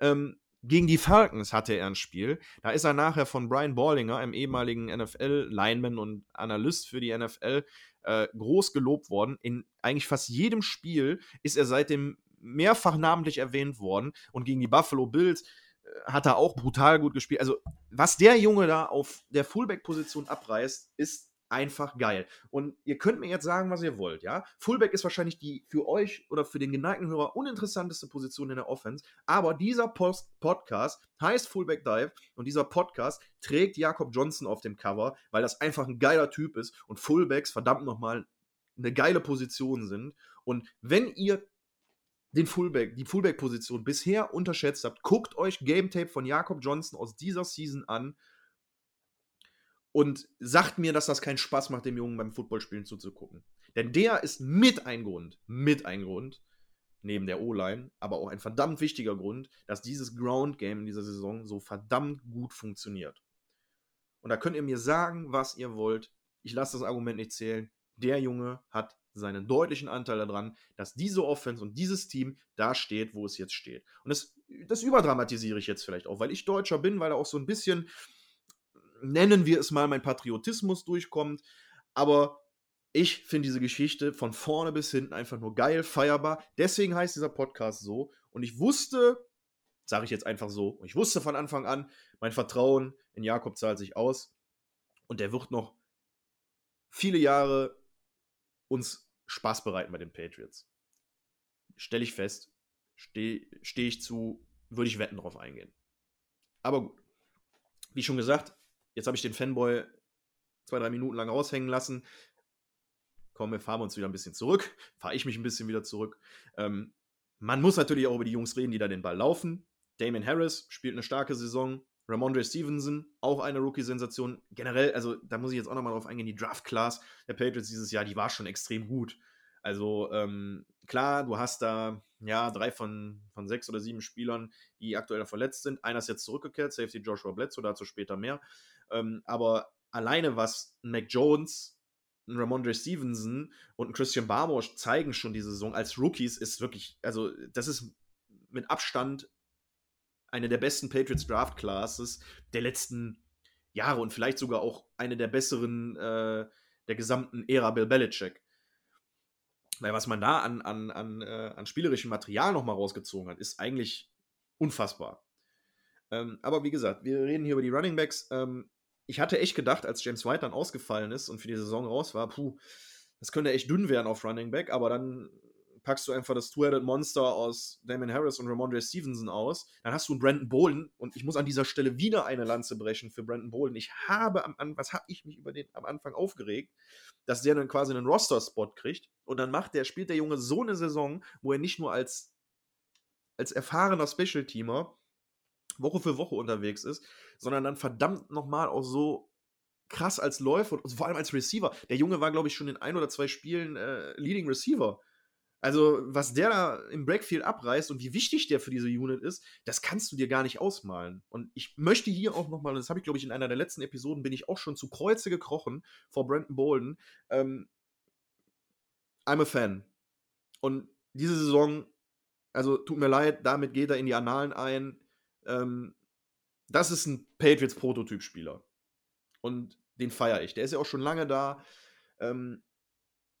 Ähm, gegen die Falcons hatte er ein Spiel. Da ist er nachher von Brian Ballinger, einem ehemaligen NFL-Lineman und Analyst für die NFL, äh, groß gelobt worden. In eigentlich fast jedem Spiel ist er seitdem mehrfach namentlich erwähnt worden. Und gegen die Buffalo Bills äh, hat er auch brutal gut gespielt. Also, was der Junge da auf der Fullback-Position abreißt, ist einfach geil. Und ihr könnt mir jetzt sagen, was ihr wollt, ja? Fullback ist wahrscheinlich die für euch oder für den geneigten Hörer uninteressanteste Position in der Offense, aber dieser Post Podcast heißt Fullback Dive und dieser Podcast trägt Jakob Johnson auf dem Cover, weil das einfach ein geiler Typ ist und Fullbacks verdammt nochmal eine geile Position sind. Und wenn ihr den Fullback, die Fullback-Position bisher unterschätzt habt, guckt euch Game Tape von Jakob Johnson aus dieser Season an und sagt mir, dass das keinen Spaß macht, dem Jungen beim Footballspielen zuzugucken. Denn der ist mit ein Grund, mit ein Grund, neben der O-Line, aber auch ein verdammt wichtiger Grund, dass dieses Ground Game in dieser Saison so verdammt gut funktioniert. Und da könnt ihr mir sagen, was ihr wollt. Ich lasse das Argument nicht zählen. Der Junge hat seinen deutlichen Anteil daran, dass diese Offense und dieses Team da steht, wo es jetzt steht. Und das, das überdramatisiere ich jetzt vielleicht auch, weil ich Deutscher bin, weil da auch so ein bisschen, nennen wir es mal, mein Patriotismus durchkommt. Aber ich finde diese Geschichte von vorne bis hinten einfach nur geil, feierbar. Deswegen heißt dieser Podcast so. Und ich wusste, sage ich jetzt einfach so, ich wusste von Anfang an, mein Vertrauen in Jakob zahlt sich aus. Und der wird noch viele Jahre uns Spaß bereiten bei den Patriots. Stelle ich fest, stehe steh ich zu, würde ich wetten drauf eingehen. Aber gut. Wie schon gesagt, jetzt habe ich den Fanboy zwei, drei Minuten lang raushängen lassen. Komm, wir fahren uns wieder ein bisschen zurück. Fahre ich mich ein bisschen wieder zurück. Ähm, man muss natürlich auch über die Jungs reden, die da den Ball laufen. Damon Harris spielt eine starke Saison. Ramondre Stevenson, auch eine Rookie-Sensation. Generell, also da muss ich jetzt auch nochmal drauf eingehen, die Draft-Class der Patriots dieses Jahr, die war schon extrem gut. Also ähm, klar, du hast da ja drei von, von sechs oder sieben Spielern, die aktuell verletzt sind. Einer ist jetzt zurückgekehrt, Safety Joshua Bledsoe, dazu später mehr. Ähm, aber alleine was Mac Jones, ein Ramondre Stevenson und ein Christian Barmore zeigen schon diese Saison als Rookies, ist wirklich, also das ist mit Abstand eine der besten Patriots Draft Classes der letzten Jahre und vielleicht sogar auch eine der besseren äh, der gesamten Ära Bill Belichick. Weil was man da an, an, an, äh, an spielerischem Material nochmal rausgezogen hat, ist eigentlich unfassbar. Ähm, aber wie gesagt, wir reden hier über die Running Backs. Ähm, ich hatte echt gedacht, als James White dann ausgefallen ist und für die Saison raus war, puh, das könnte echt dünn werden auf Running Back, aber dann packst du einfach das Two-Headed Monster aus Damon Harris und Ramondre Stevenson aus. Dann hast du einen Brandon Bolden und ich muss an dieser Stelle wieder eine Lanze brechen für Brandon Bolden. Ich habe am Anfang, was habe ich mich über den am Anfang aufgeregt, dass der dann quasi einen Roster-Spot kriegt und dann macht der, spielt der Junge so eine Saison, wo er nicht nur als, als erfahrener Special-Teamer Woche für Woche unterwegs ist, sondern dann verdammt nochmal auch so krass als Läufer und vor allem als Receiver. Der Junge war, glaube ich, schon in ein oder zwei Spielen äh, Leading Receiver also, was der da im Breakfield abreißt und wie wichtig der für diese Unit ist, das kannst du dir gar nicht ausmalen. Und ich möchte hier auch nochmal, das habe ich, glaube ich, in einer der letzten Episoden, bin ich auch schon zu Kreuze gekrochen vor Brandon Bolden. Ähm, I'm a Fan. Und diese Saison, also tut mir leid, damit geht er in die Annalen ein. Ähm, das ist ein Patriots-Prototyp-Spieler. Und den feiere ich. Der ist ja auch schon lange da. Ähm,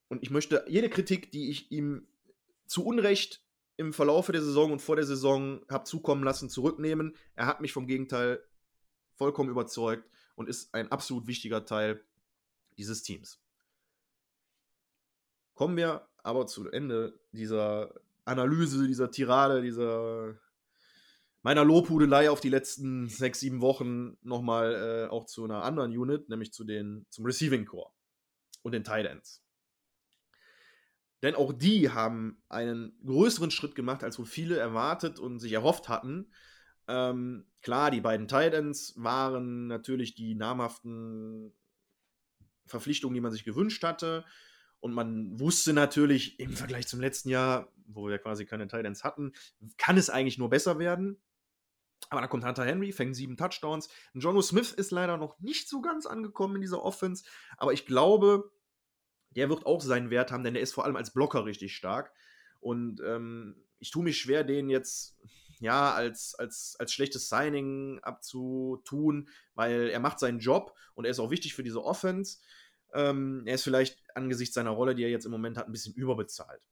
und ich möchte jede Kritik, die ich ihm zu Unrecht im Verlaufe der Saison und vor der Saison habe zukommen lassen, zurücknehmen. Er hat mich vom Gegenteil vollkommen überzeugt und ist ein absolut wichtiger Teil dieses Teams. Kommen wir aber zu Ende dieser Analyse, dieser Tirade, dieser meiner Lobhudelei auf die letzten sechs, sieben Wochen nochmal äh, auch zu einer anderen Unit, nämlich zu den, zum Receiving Core und den Tight Ends. Denn auch die haben einen größeren Schritt gemacht, als wohl viele erwartet und sich erhofft hatten. Ähm, klar, die beiden Titans waren natürlich die namhaften Verpflichtungen, die man sich gewünscht hatte. Und man wusste natürlich im Vergleich zum letzten Jahr, wo wir quasi keine Titans hatten, kann es eigentlich nur besser werden. Aber dann kommt Hunter Henry, fängt sieben Touchdowns. Jono Smith ist leider noch nicht so ganz angekommen in dieser Offense. Aber ich glaube, der wird auch seinen Wert haben, denn der ist vor allem als Blocker richtig stark. Und ähm, ich tue mich schwer, den jetzt ja als, als, als schlechtes Signing abzutun, weil er macht seinen Job und er ist auch wichtig für diese Offense. Ähm, er ist vielleicht angesichts seiner Rolle, die er jetzt im Moment hat, ein bisschen überbezahlt.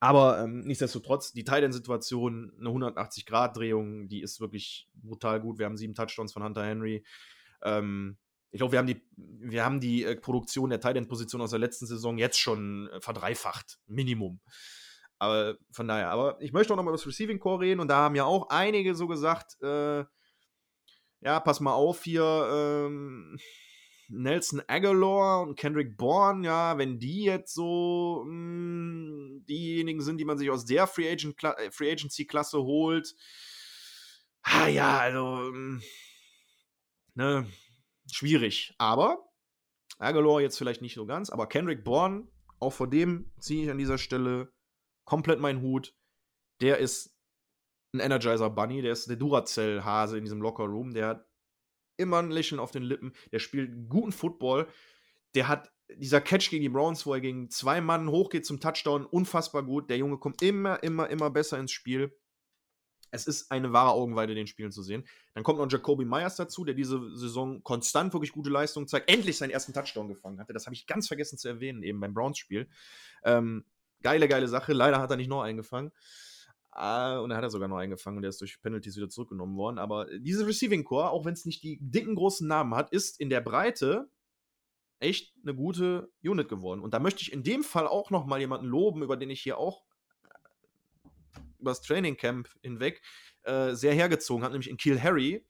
Aber ähm, nichtsdestotrotz, die Titan-Situation, eine 180-Grad-Drehung, die ist wirklich brutal gut. Wir haben sieben Touchdowns von Hunter Henry. Ähm, ich glaube, wir haben die, wir haben die äh, Produktion der Tight-End-Position aus der letzten Saison jetzt schon äh, verdreifacht. Minimum. Aber von daher, aber ich möchte auch noch mal über das Receiving Core reden und da haben ja auch einige so gesagt, äh, ja, pass mal auf hier, ähm, Nelson Aguilar und Kendrick Bourne, ja, wenn die jetzt so mh, hm, diejenigen sind, die man sich aus der Free, Agent äh, Free Agency Klasse holt, ah ja, also, hm, ne, schwierig. Aber Aguilar jetzt vielleicht nicht so ganz, aber Kendrick Bourne, auch vor dem ziehe ich an dieser Stelle komplett meinen Hut. Der ist ein Energizer Bunny, der ist der Duracell-Hase in diesem Locker-Room, der hat immer ein Lächeln auf den Lippen, der spielt guten Football, der hat dieser Catch gegen die Browns, wo er gegen zwei Mann hochgeht zum Touchdown, unfassbar gut. Der Junge kommt immer, immer, immer besser ins Spiel. Es ist eine wahre Augenweide, den Spielen zu sehen. Dann kommt noch Jacoby Myers dazu, der diese Saison konstant wirklich gute Leistungen zeigt. Endlich seinen ersten Touchdown gefangen hatte. Das habe ich ganz vergessen zu erwähnen, eben beim Browns-Spiel. Ähm, geile, geile Sache. Leider hat er nicht noch eingefangen. Uh, und er hat er sogar noch eingefangen und der ist durch Penalties wieder zurückgenommen worden. Aber diese Receiving Core, auch wenn es nicht die dicken großen Namen hat, ist in der Breite echt eine gute Unit geworden. Und da möchte ich in dem Fall auch noch mal jemanden loben, über den ich hier auch über das Training Camp hinweg äh, sehr hergezogen hat, nämlich in Kill Harry.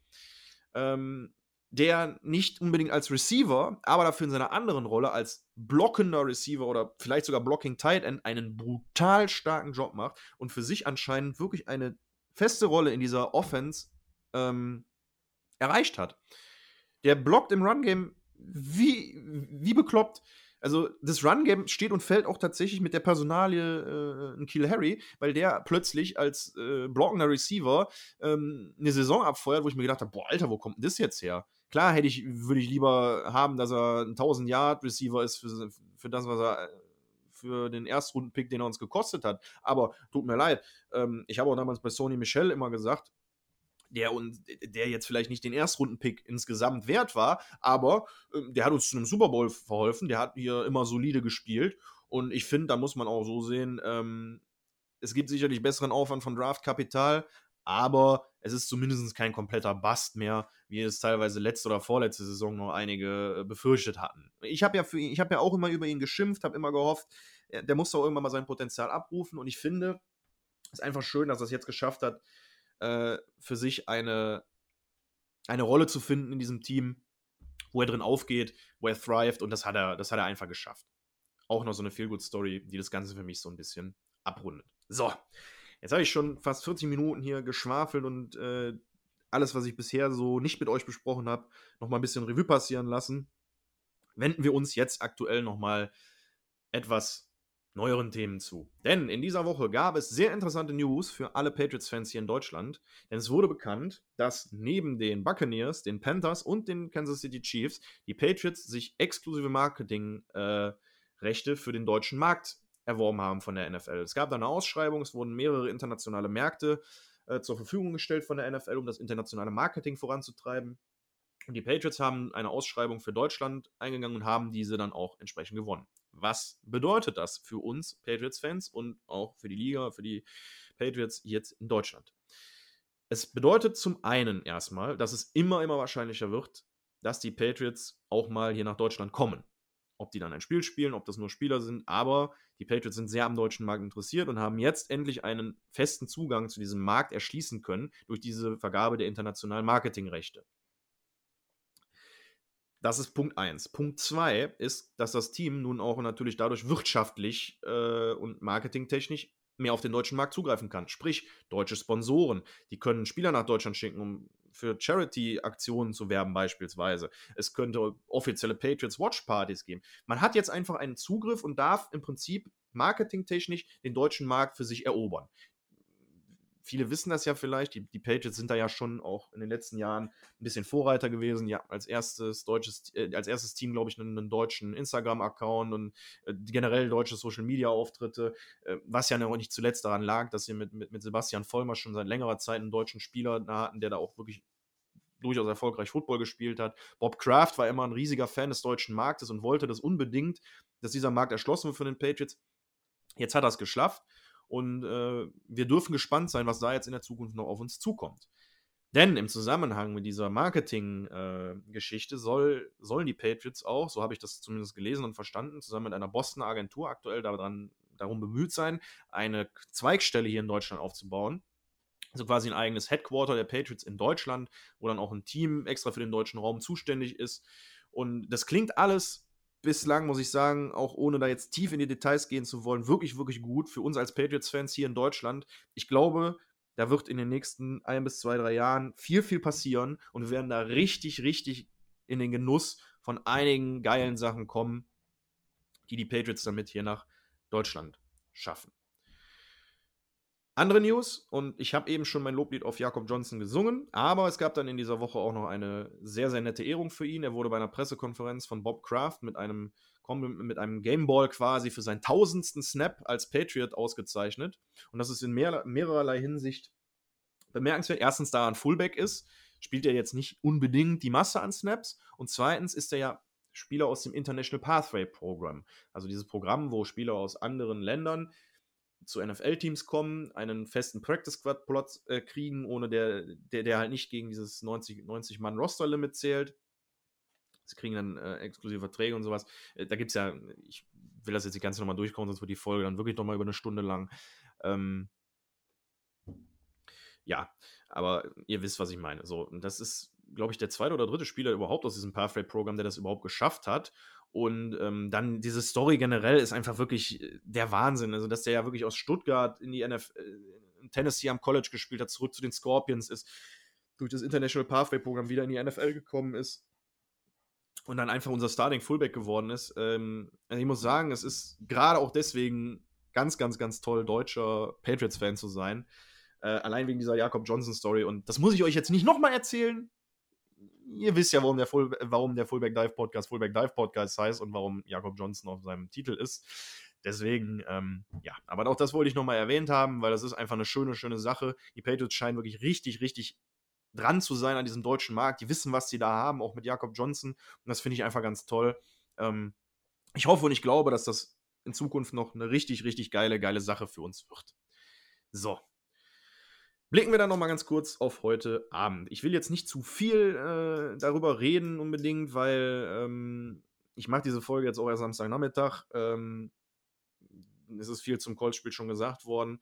Ähm, der nicht unbedingt als Receiver, aber dafür in seiner anderen Rolle als blockender Receiver oder vielleicht sogar Blocking Tight End einen brutal starken Job macht und für sich anscheinend wirklich eine feste Rolle in dieser Offense ähm, erreicht hat. Der blockt im Run-Game wie, wie bekloppt. Also das Run-Game steht und fällt auch tatsächlich mit der Personalie äh, Kiel Harry, weil der plötzlich als äh, blockender Receiver ähm, eine Saison abfeuert, wo ich mir gedacht habe, boah, Alter, wo kommt denn das jetzt her? Klar hätte ich, würde ich lieber haben, dass er ein 1000-Yard-Receiver ist für, für das, was er für den Erstrunden-Pick, den er uns gekostet hat. Aber tut mir leid. Ähm, ich habe auch damals bei Sony Michel immer gesagt, der, und, der jetzt vielleicht nicht den Erstrunden-Pick insgesamt wert war, aber äh, der hat uns zu einem Super Bowl verholfen, der hat hier immer solide gespielt und ich finde, da muss man auch so sehen, ähm, es gibt sicherlich besseren Aufwand von Draftkapital, aber es ist zumindest kein kompletter Bust mehr, wie es teilweise letzte oder vorletzte Saison noch einige äh, befürchtet hatten. Ich habe ja, hab ja auch immer über ihn geschimpft, habe immer gehofft, der muss doch irgendwann mal sein Potenzial abrufen und ich finde, es ist einfach schön, dass er es jetzt geschafft hat, äh, für sich eine, eine Rolle zu finden in diesem Team, wo er drin aufgeht, wo er thrived und das hat er, das hat er einfach geschafft. Auch noch so eine Feel-Good-Story, die das Ganze für mich so ein bisschen abrundet. So, Jetzt habe ich schon fast 40 Minuten hier geschwafelt und äh, alles, was ich bisher so nicht mit euch besprochen habe, nochmal ein bisschen Revue passieren lassen. Wenden wir uns jetzt aktuell nochmal etwas neueren Themen zu. Denn in dieser Woche gab es sehr interessante News für alle Patriots-Fans hier in Deutschland. Denn es wurde bekannt, dass neben den Buccaneers, den Panthers und den Kansas City Chiefs die Patriots sich exklusive Marketingrechte äh, für den deutschen Markt erworben haben von der NFL. Es gab da eine Ausschreibung, es wurden mehrere internationale Märkte äh, zur Verfügung gestellt von der NFL, um das internationale Marketing voranzutreiben. Und die Patriots haben eine Ausschreibung für Deutschland eingegangen und haben diese dann auch entsprechend gewonnen. Was bedeutet das für uns Patriots-Fans und auch für die Liga, für die Patriots jetzt in Deutschland? Es bedeutet zum einen erstmal, dass es immer, immer wahrscheinlicher wird, dass die Patriots auch mal hier nach Deutschland kommen ob die dann ein Spiel spielen, ob das nur Spieler sind, aber die Patriots sind sehr am deutschen Markt interessiert und haben jetzt endlich einen festen Zugang zu diesem Markt erschließen können durch diese Vergabe der internationalen Marketingrechte. Das ist Punkt 1. Punkt 2 ist, dass das Team nun auch natürlich dadurch wirtschaftlich äh, und marketingtechnisch mehr auf den deutschen Markt zugreifen kann. Sprich, deutsche Sponsoren, die können Spieler nach Deutschland schicken, um für Charity-Aktionen zu werben beispielsweise. Es könnte offizielle Patriots Watch Partys geben. Man hat jetzt einfach einen Zugriff und darf im Prinzip marketingtechnisch den deutschen Markt für sich erobern viele wissen das ja vielleicht, die, die Patriots sind da ja schon auch in den letzten Jahren ein bisschen Vorreiter gewesen. Ja, als erstes deutsches, äh, als erstes Team, glaube ich, einen, einen deutschen Instagram-Account und äh, generell deutsche Social-Media-Auftritte, äh, was ja noch nicht zuletzt daran lag, dass sie mit, mit, mit Sebastian Vollmer schon seit längerer Zeit einen deutschen Spieler hatten, der da auch wirklich durchaus erfolgreich Football gespielt hat. Bob Kraft war immer ein riesiger Fan des deutschen Marktes und wollte das unbedingt, dass dieser Markt erschlossen wird für den Patriots. Jetzt hat er es geschafft und äh, wir dürfen gespannt sein, was da jetzt in der Zukunft noch auf uns zukommt. Denn im Zusammenhang mit dieser Marketing-Geschichte äh, soll, sollen die Patriots auch, so habe ich das zumindest gelesen und verstanden, zusammen mit einer Boston Agentur aktuell daran, darum bemüht sein, eine Zweigstelle hier in Deutschland aufzubauen. Also quasi ein eigenes Headquarter der Patriots in Deutschland, wo dann auch ein Team extra für den deutschen Raum zuständig ist. Und das klingt alles bislang, muss ich sagen, auch ohne da jetzt tief in die Details gehen zu wollen, wirklich, wirklich gut für uns als Patriots-Fans hier in Deutschland. Ich glaube, da wird in den nächsten ein bis zwei, drei Jahren viel, viel passieren und wir werden da richtig, richtig in den Genuss von einigen geilen Sachen kommen, die die Patriots damit hier nach Deutschland schaffen. Andere News, und ich habe eben schon mein Loblied auf Jakob Johnson gesungen, aber es gab dann in dieser Woche auch noch eine sehr, sehr nette Ehrung für ihn. Er wurde bei einer Pressekonferenz von Bob Kraft mit einem, mit einem Gameball quasi für seinen tausendsten Snap als Patriot ausgezeichnet. Und das ist in mehr, mehrerlei Hinsicht bemerkenswert. Erstens, da er ein Fullback ist, spielt er jetzt nicht unbedingt die Masse an Snaps. Und zweitens ist er ja Spieler aus dem International Pathway Program. Also dieses Programm, wo Spieler aus anderen Ländern zu NFL-Teams kommen, einen festen Practice-Squad-Plot äh, kriegen, ohne der, der, der halt nicht gegen dieses 90-Mann-Roster-Limit zählt. Sie kriegen dann äh, exklusive Verträge und sowas. Äh, da gibt es ja, ich will das jetzt die ganze nochmal durchkommen, sonst wird die Folge dann wirklich nochmal über eine Stunde lang. Ähm, ja, aber ihr wisst, was ich meine. So, das ist, glaube ich, der zweite oder dritte Spieler überhaupt aus diesem Pathway-Programm, der das überhaupt geschafft hat. Und ähm, dann diese Story generell ist einfach wirklich äh, der Wahnsinn. Also, dass der ja wirklich aus Stuttgart in die NFL, äh, in Tennessee am College gespielt hat, zurück zu den Scorpions ist, durch das International Pathway-Programm wieder in die NFL gekommen ist und dann einfach unser Starting Fullback geworden ist. Ähm, also ich muss sagen, es ist gerade auch deswegen ganz, ganz, ganz toll, deutscher Patriots-Fan zu sein. Äh, allein wegen dieser Jakob Johnson-Story. Und das muss ich euch jetzt nicht nochmal erzählen ihr wisst ja, warum der, Full, warum der Fullback Dive Podcast Fullback Dive Podcast heißt und warum Jakob Johnson auf seinem Titel ist. Deswegen, ähm, ja, aber auch das wollte ich nochmal erwähnt haben, weil das ist einfach eine schöne, schöne Sache. Die Patriots scheinen wirklich richtig, richtig dran zu sein an diesem deutschen Markt. Die wissen, was sie da haben, auch mit Jakob Johnson. Und das finde ich einfach ganz toll. Ähm, ich hoffe und ich glaube, dass das in Zukunft noch eine richtig, richtig geile, geile Sache für uns wird. So, Blicken wir dann nochmal ganz kurz auf heute Abend. Ich will jetzt nicht zu viel äh, darüber reden unbedingt, weil ähm, ich mache diese Folge jetzt auch erst Samstagnachmittag. Ähm, es ist viel zum Coltspiel schon gesagt worden.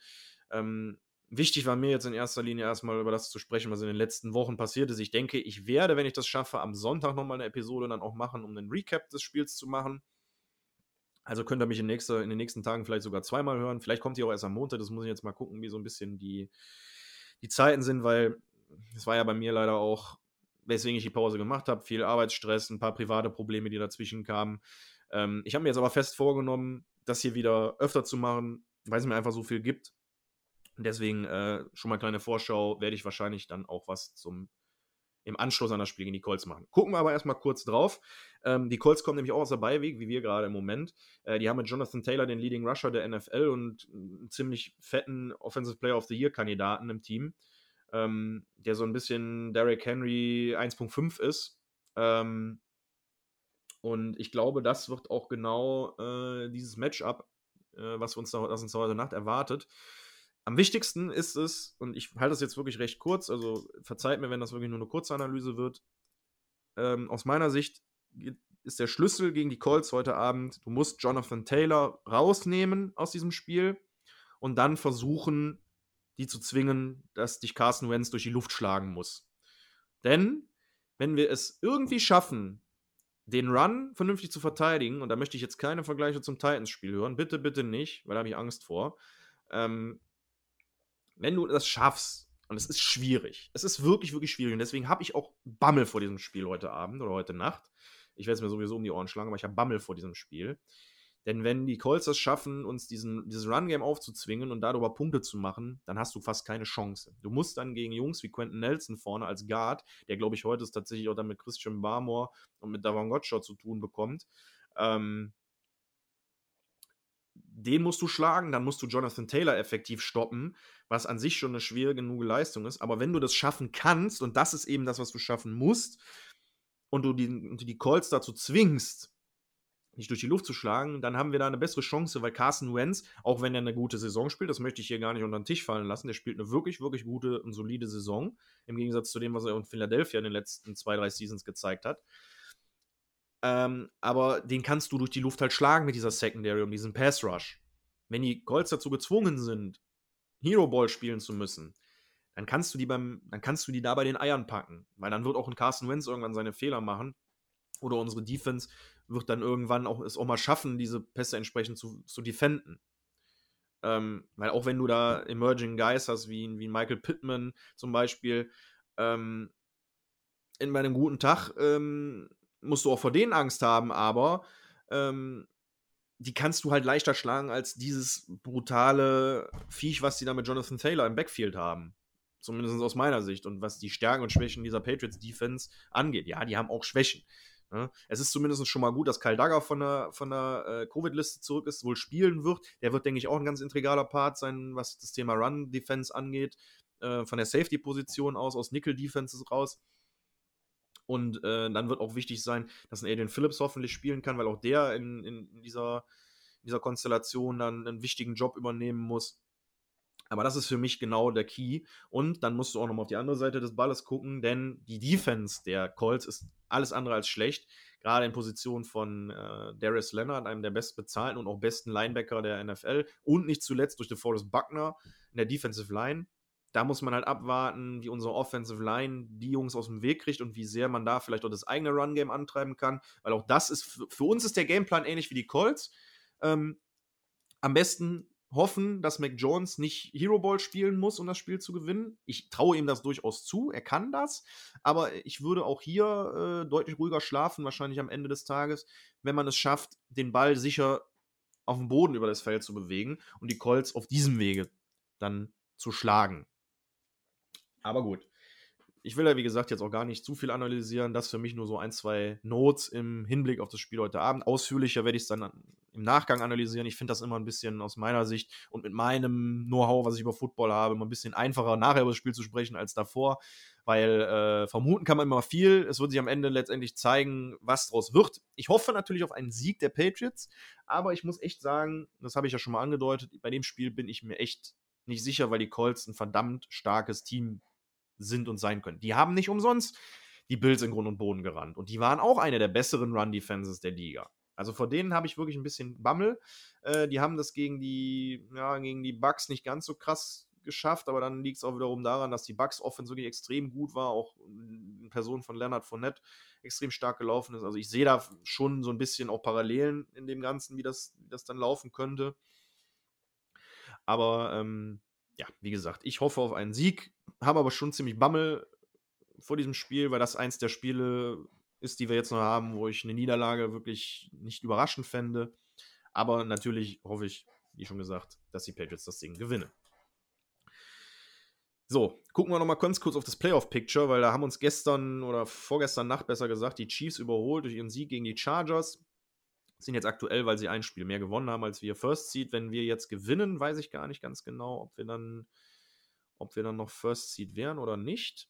Ähm, wichtig war mir jetzt in erster Linie erstmal über das zu sprechen, was in den letzten Wochen passiert ist. Ich denke, ich werde, wenn ich das schaffe, am Sonntag nochmal eine Episode dann auch machen, um einen Recap des Spiels zu machen. Also könnt ihr mich in, nächster, in den nächsten Tagen vielleicht sogar zweimal hören. Vielleicht kommt ihr auch erst am Montag. Das muss ich jetzt mal gucken, wie so ein bisschen die, die Zeiten sind, weil es war ja bei mir leider auch, weswegen ich die Pause gemacht habe, viel Arbeitsstress, ein paar private Probleme, die dazwischen kamen. Ähm, ich habe mir jetzt aber fest vorgenommen, das hier wieder öfter zu machen, weil es mir einfach so viel gibt. Deswegen äh, schon mal kleine Vorschau, werde ich wahrscheinlich dann auch was zum im Anschluss an das Spiel gegen die Colts machen. Gucken wir aber erstmal kurz drauf. Ähm, die Colts kommen nämlich auch aus der Beiweg, wie wir gerade im Moment. Äh, die haben mit Jonathan Taylor den Leading Rusher der NFL und einen ziemlich fetten Offensive Player of the Year Kandidaten im Team, ähm, der so ein bisschen Derrick Henry 1.5 ist. Ähm, und ich glaube, das wird auch genau äh, dieses Matchup, äh, was uns da, was uns heute Nacht erwartet. Am wichtigsten ist es, und ich halte das jetzt wirklich recht kurz, also verzeiht mir, wenn das wirklich nur eine kurze Analyse wird. Ähm, aus meiner Sicht ist der Schlüssel gegen die Colts heute Abend, du musst Jonathan Taylor rausnehmen aus diesem Spiel und dann versuchen, die zu zwingen, dass dich Carson Wentz durch die Luft schlagen muss. Denn wenn wir es irgendwie schaffen, den Run vernünftig zu verteidigen, und da möchte ich jetzt keine Vergleiche zum Titans-Spiel hören, bitte, bitte nicht, weil da habe ich Angst vor. Ähm, wenn du das schaffst, und es ist schwierig, es ist wirklich, wirklich schwierig, und deswegen habe ich auch Bammel vor diesem Spiel heute Abend oder heute Nacht. Ich werde es mir sowieso um die Ohren schlagen, aber ich habe Bammel vor diesem Spiel. Denn wenn die Colts das schaffen, uns diesen, dieses Run-Game aufzuzwingen und darüber Punkte zu machen, dann hast du fast keine Chance. Du musst dann gegen Jungs wie Quentin Nelson vorne als Guard, der glaube ich heute ist tatsächlich auch dann mit Christian Barmore und mit Davon Gottschalk zu tun bekommt, ähm, den musst du schlagen, dann musst du Jonathan Taylor effektiv stoppen, was an sich schon eine schwere genug Leistung ist. Aber wenn du das schaffen kannst, und das ist eben das, was du schaffen musst, und du die, und die Colts dazu zwingst, nicht durch die Luft zu schlagen, dann haben wir da eine bessere Chance, weil Carson Wentz, auch wenn er eine gute Saison spielt, das möchte ich hier gar nicht unter den Tisch fallen lassen, der spielt eine wirklich, wirklich gute und solide Saison, im Gegensatz zu dem, was er in Philadelphia in den letzten zwei, drei Seasons gezeigt hat. Ähm, aber den kannst du durch die Luft halt schlagen mit dieser Secondary und diesem Pass Rush. Wenn die Colts dazu gezwungen sind, Hero Ball spielen zu müssen, dann kannst du die beim, dann kannst du die da bei den Eiern packen, weil dann wird auch ein Carson Wentz irgendwann seine Fehler machen oder unsere Defense wird dann irgendwann auch es auch mal schaffen, diese Pässe entsprechend zu, zu defenden. Ähm, weil auch wenn du da Emerging Guys hast, wie, wie Michael Pittman zum Beispiel, ähm, in meinem guten Tag ähm, musst du auch vor denen Angst haben, aber ähm, die kannst du halt leichter schlagen als dieses brutale Viech, was die da mit Jonathan Taylor im Backfield haben. Zumindest aus meiner Sicht. Und was die Stärken und Schwächen dieser Patriots Defense angeht. Ja, die haben auch Schwächen. Ne? Es ist zumindest schon mal gut, dass Kyle Dagger von der, von der äh, Covid-Liste zurück ist, wohl spielen wird. Der wird, denke ich, auch ein ganz integraler Part sein, was das Thema Run-Defense angeht. Äh, von der Safety-Position aus, aus Nickel-Defenses raus. Und äh, dann wird auch wichtig sein, dass ein Adrian Phillips hoffentlich spielen kann, weil auch der in, in, dieser, in dieser Konstellation dann einen wichtigen Job übernehmen muss. Aber das ist für mich genau der Key. Und dann musst du auch nochmal auf die andere Seite des Balles gucken, denn die Defense der Colts ist alles andere als schlecht. Gerade in Position von äh, Darius Leonard, einem der bestbezahlten und auch besten Linebacker der NFL. Und nicht zuletzt durch DeForest Buckner in der Defensive Line. Da muss man halt abwarten, wie unsere Offensive Line die Jungs aus dem Weg kriegt und wie sehr man da vielleicht auch das eigene Run-Game antreiben kann. Weil auch das ist, für uns ist der Gameplan ähnlich wie die Colts. Ähm, am besten hoffen, dass Mac Jones nicht Hero Ball spielen muss, um das Spiel zu gewinnen. Ich traue ihm das durchaus zu, er kann das, aber ich würde auch hier äh, deutlich ruhiger schlafen, wahrscheinlich am Ende des Tages, wenn man es schafft, den Ball sicher auf dem Boden über das Feld zu bewegen und die Colts auf diesem Wege dann zu schlagen. Aber gut. Ich will ja, wie gesagt, jetzt auch gar nicht zu viel analysieren. Das für mich nur so ein, zwei Notes im Hinblick auf das Spiel heute Abend. Ausführlicher werde ich es dann im Nachgang analysieren. Ich finde das immer ein bisschen aus meiner Sicht und mit meinem Know-how, was ich über Football habe, immer ein bisschen einfacher, nachher über das Spiel zu sprechen als davor. Weil äh, vermuten kann man immer viel. Es wird sich am Ende letztendlich zeigen, was daraus wird. Ich hoffe natürlich auf einen Sieg der Patriots. Aber ich muss echt sagen, das habe ich ja schon mal angedeutet, bei dem Spiel bin ich mir echt nicht sicher, weil die Colts ein verdammt starkes Team sind und sein können. Die haben nicht umsonst die Bills in Grund und Boden gerannt. Und die waren auch eine der besseren Run-Defenses der Liga. Also vor denen habe ich wirklich ein bisschen Bammel. Äh, die haben das gegen die, ja, gegen die Bucks nicht ganz so krass geschafft, aber dann liegt es auch wiederum daran, dass die Bucks Offense wirklich extrem gut war, auch in Person von Leonard Fournette extrem stark gelaufen ist. Also ich sehe da schon so ein bisschen auch Parallelen in dem Ganzen, wie das, wie das dann laufen könnte. Aber ähm, ja, wie gesagt, ich hoffe auf einen Sieg, habe aber schon ziemlich Bammel vor diesem Spiel, weil das eins der Spiele ist, die wir jetzt noch haben, wo ich eine Niederlage wirklich nicht überraschend fände. Aber natürlich hoffe ich, wie schon gesagt, dass die Patriots das Ding gewinnen. So, gucken wir nochmal ganz kurz auf das Playoff-Picture, weil da haben uns gestern oder vorgestern Nacht besser gesagt die Chiefs überholt durch ihren Sieg gegen die Chargers. Sind jetzt aktuell, weil sie ein Spiel mehr gewonnen haben als wir First Seed. Wenn wir jetzt gewinnen, weiß ich gar nicht ganz genau, ob wir dann, ob wir dann noch First Seed wären oder nicht.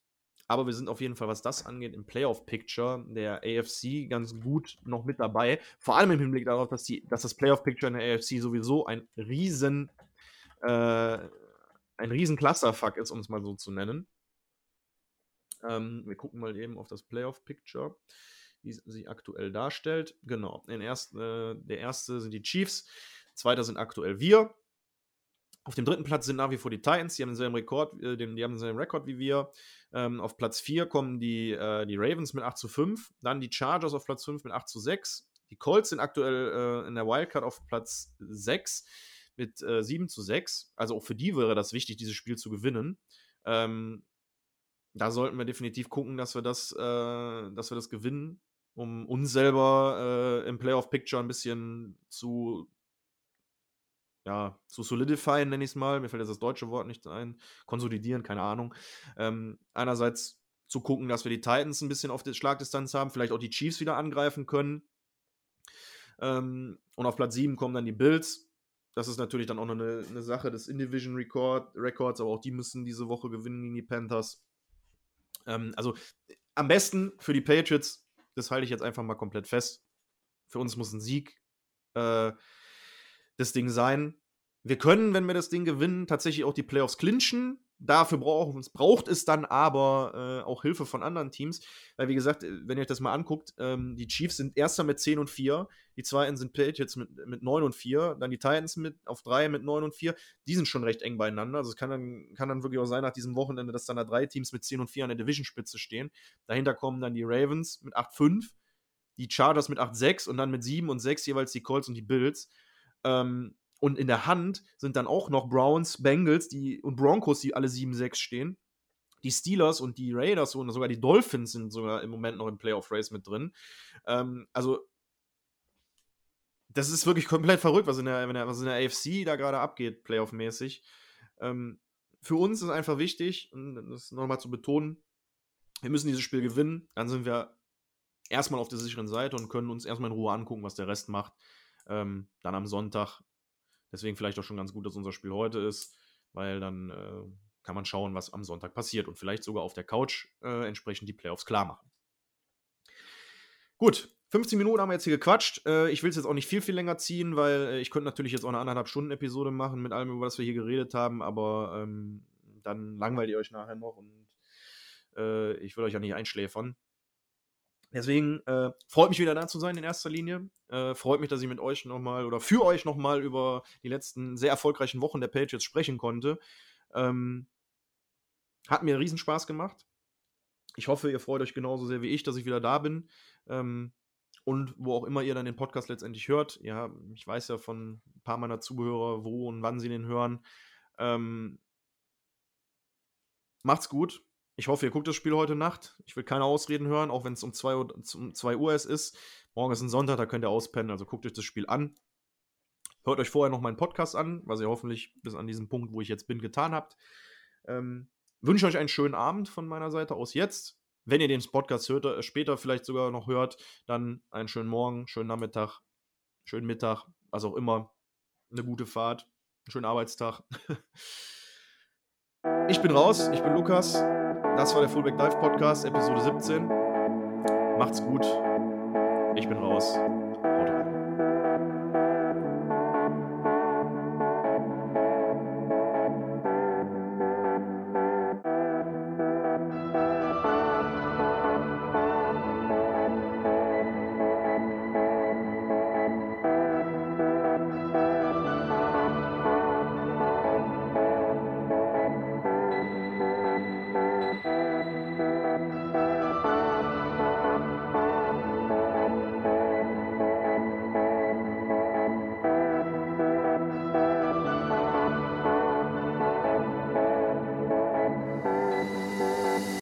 Aber wir sind auf jeden Fall, was das angeht, im Playoff-Picture der AFC ganz gut noch mit dabei. Vor allem im Hinblick darauf, dass, die, dass das Playoff-Picture in der AFC sowieso ein riesen, äh, ein riesen Clusterfuck ist, um es mal so zu nennen. Ähm, wir gucken mal eben auf das Playoff-Picture, wie es sich aktuell darstellt. Genau, erst, äh, der erste sind die Chiefs, zweiter sind aktuell wir. Auf dem dritten Platz sind nach wie vor die Titans, die haben denselben Rekord, äh, die haben denselben Rekord wie wir. Ähm, auf Platz 4 kommen die, äh, die Ravens mit 8 zu 5, dann die Chargers auf Platz 5 mit 8 zu 6. Die Colts sind aktuell äh, in der Wildcard auf Platz 6 mit äh, 7 zu 6. Also auch für die wäre das wichtig, dieses Spiel zu gewinnen. Ähm, da sollten wir definitiv gucken, dass wir das, äh, dass wir das gewinnen, um uns selber äh, im Playoff-Picture ein bisschen zu ja, zu solidifieren, nenne ich es mal. Mir fällt jetzt das deutsche Wort nicht ein. Konsolidieren, keine Ahnung. Ähm, einerseits zu gucken, dass wir die Titans ein bisschen auf die Schlagdistanz haben, vielleicht auch die Chiefs wieder angreifen können. Ähm, und auf Platz 7 kommen dann die Bills. Das ist natürlich dann auch noch eine, eine Sache des Indivision Record, Records, aber auch die müssen diese Woche gewinnen gegen die Panthers. Ähm, also am besten für die Patriots, das halte ich jetzt einfach mal komplett fest. Für uns muss ein Sieg äh, das Ding sein. Wir können, wenn wir das Ding gewinnen, tatsächlich auch die Playoffs clinchen. Dafür braucht, braucht es dann aber äh, auch Hilfe von anderen Teams. Weil, wie gesagt, äh, wenn ihr euch das mal anguckt, ähm, die Chiefs sind erster mit 10 und 4, die zweiten sind Patriots mit, mit 9 und 4, dann die Titans mit, auf 3 mit 9 und 4. Die sind schon recht eng beieinander. Also es kann dann, kann dann wirklich auch sein nach diesem Wochenende, dass dann da drei Teams mit 10 und 4 an der Division-Spitze stehen. Dahinter kommen dann die Ravens mit 8 5, die Chargers mit 8 6 und dann mit 7 und 6 jeweils die Colts und die Bills. Ähm, und in der Hand sind dann auch noch Browns, Bengals die, und Broncos, die alle 7-6 stehen. Die Steelers und die Raiders und sogar die Dolphins sind sogar im Moment noch im Playoff-Race mit drin. Ähm, also, das ist wirklich komplett verrückt, was in der, was in der AFC da gerade abgeht, Playoff-mäßig. Ähm, für uns ist einfach wichtig, das nochmal zu betonen, wir müssen dieses Spiel gewinnen. Dann sind wir erstmal auf der sicheren Seite und können uns erstmal in Ruhe angucken, was der Rest macht. Ähm, dann am Sonntag Deswegen vielleicht auch schon ganz gut, dass unser Spiel heute ist, weil dann äh, kann man schauen, was am Sonntag passiert und vielleicht sogar auf der Couch äh, entsprechend die Playoffs klar machen. Gut, 15 Minuten haben wir jetzt hier gequatscht. Äh, ich will es jetzt auch nicht viel, viel länger ziehen, weil äh, ich könnte natürlich jetzt auch eine anderthalb Stunden Episode machen mit allem, über was wir hier geredet haben, aber ähm, dann langweilt ihr euch nachher noch und äh, ich will euch ja nicht einschläfern. Deswegen äh, freut mich wieder da zu sein in erster Linie. Äh, freut mich, dass ich mit euch nochmal oder für euch nochmal über die letzten sehr erfolgreichen Wochen der Patriots sprechen konnte. Ähm, hat mir riesen Spaß gemacht. Ich hoffe, ihr freut euch genauso sehr wie ich, dass ich wieder da bin. Ähm, und wo auch immer ihr dann den Podcast letztendlich hört. Ja, ich weiß ja von ein paar meiner Zuhörer, wo und wann sie den hören. Ähm, macht's gut. Ich hoffe, ihr guckt das Spiel heute Nacht. Ich will keine Ausreden hören, auch wenn es um 2 Uhr, um 2 Uhr es ist. Morgen ist ein Sonntag, da könnt ihr auspennen, also guckt euch das Spiel an. Hört euch vorher noch meinen Podcast an, was ihr hoffentlich bis an diesem Punkt, wo ich jetzt bin, getan habt. Ähm, wünsche euch einen schönen Abend von meiner Seite aus jetzt. Wenn ihr den Podcast hört, äh, später vielleicht sogar noch hört, dann einen schönen Morgen, schönen Nachmittag, schönen Mittag, was auch immer. Eine gute Fahrt, einen schönen Arbeitstag. ich bin raus, ich bin Lukas. Das war der Fullback Dive Podcast, Episode 17. Macht's gut. Ich bin raus.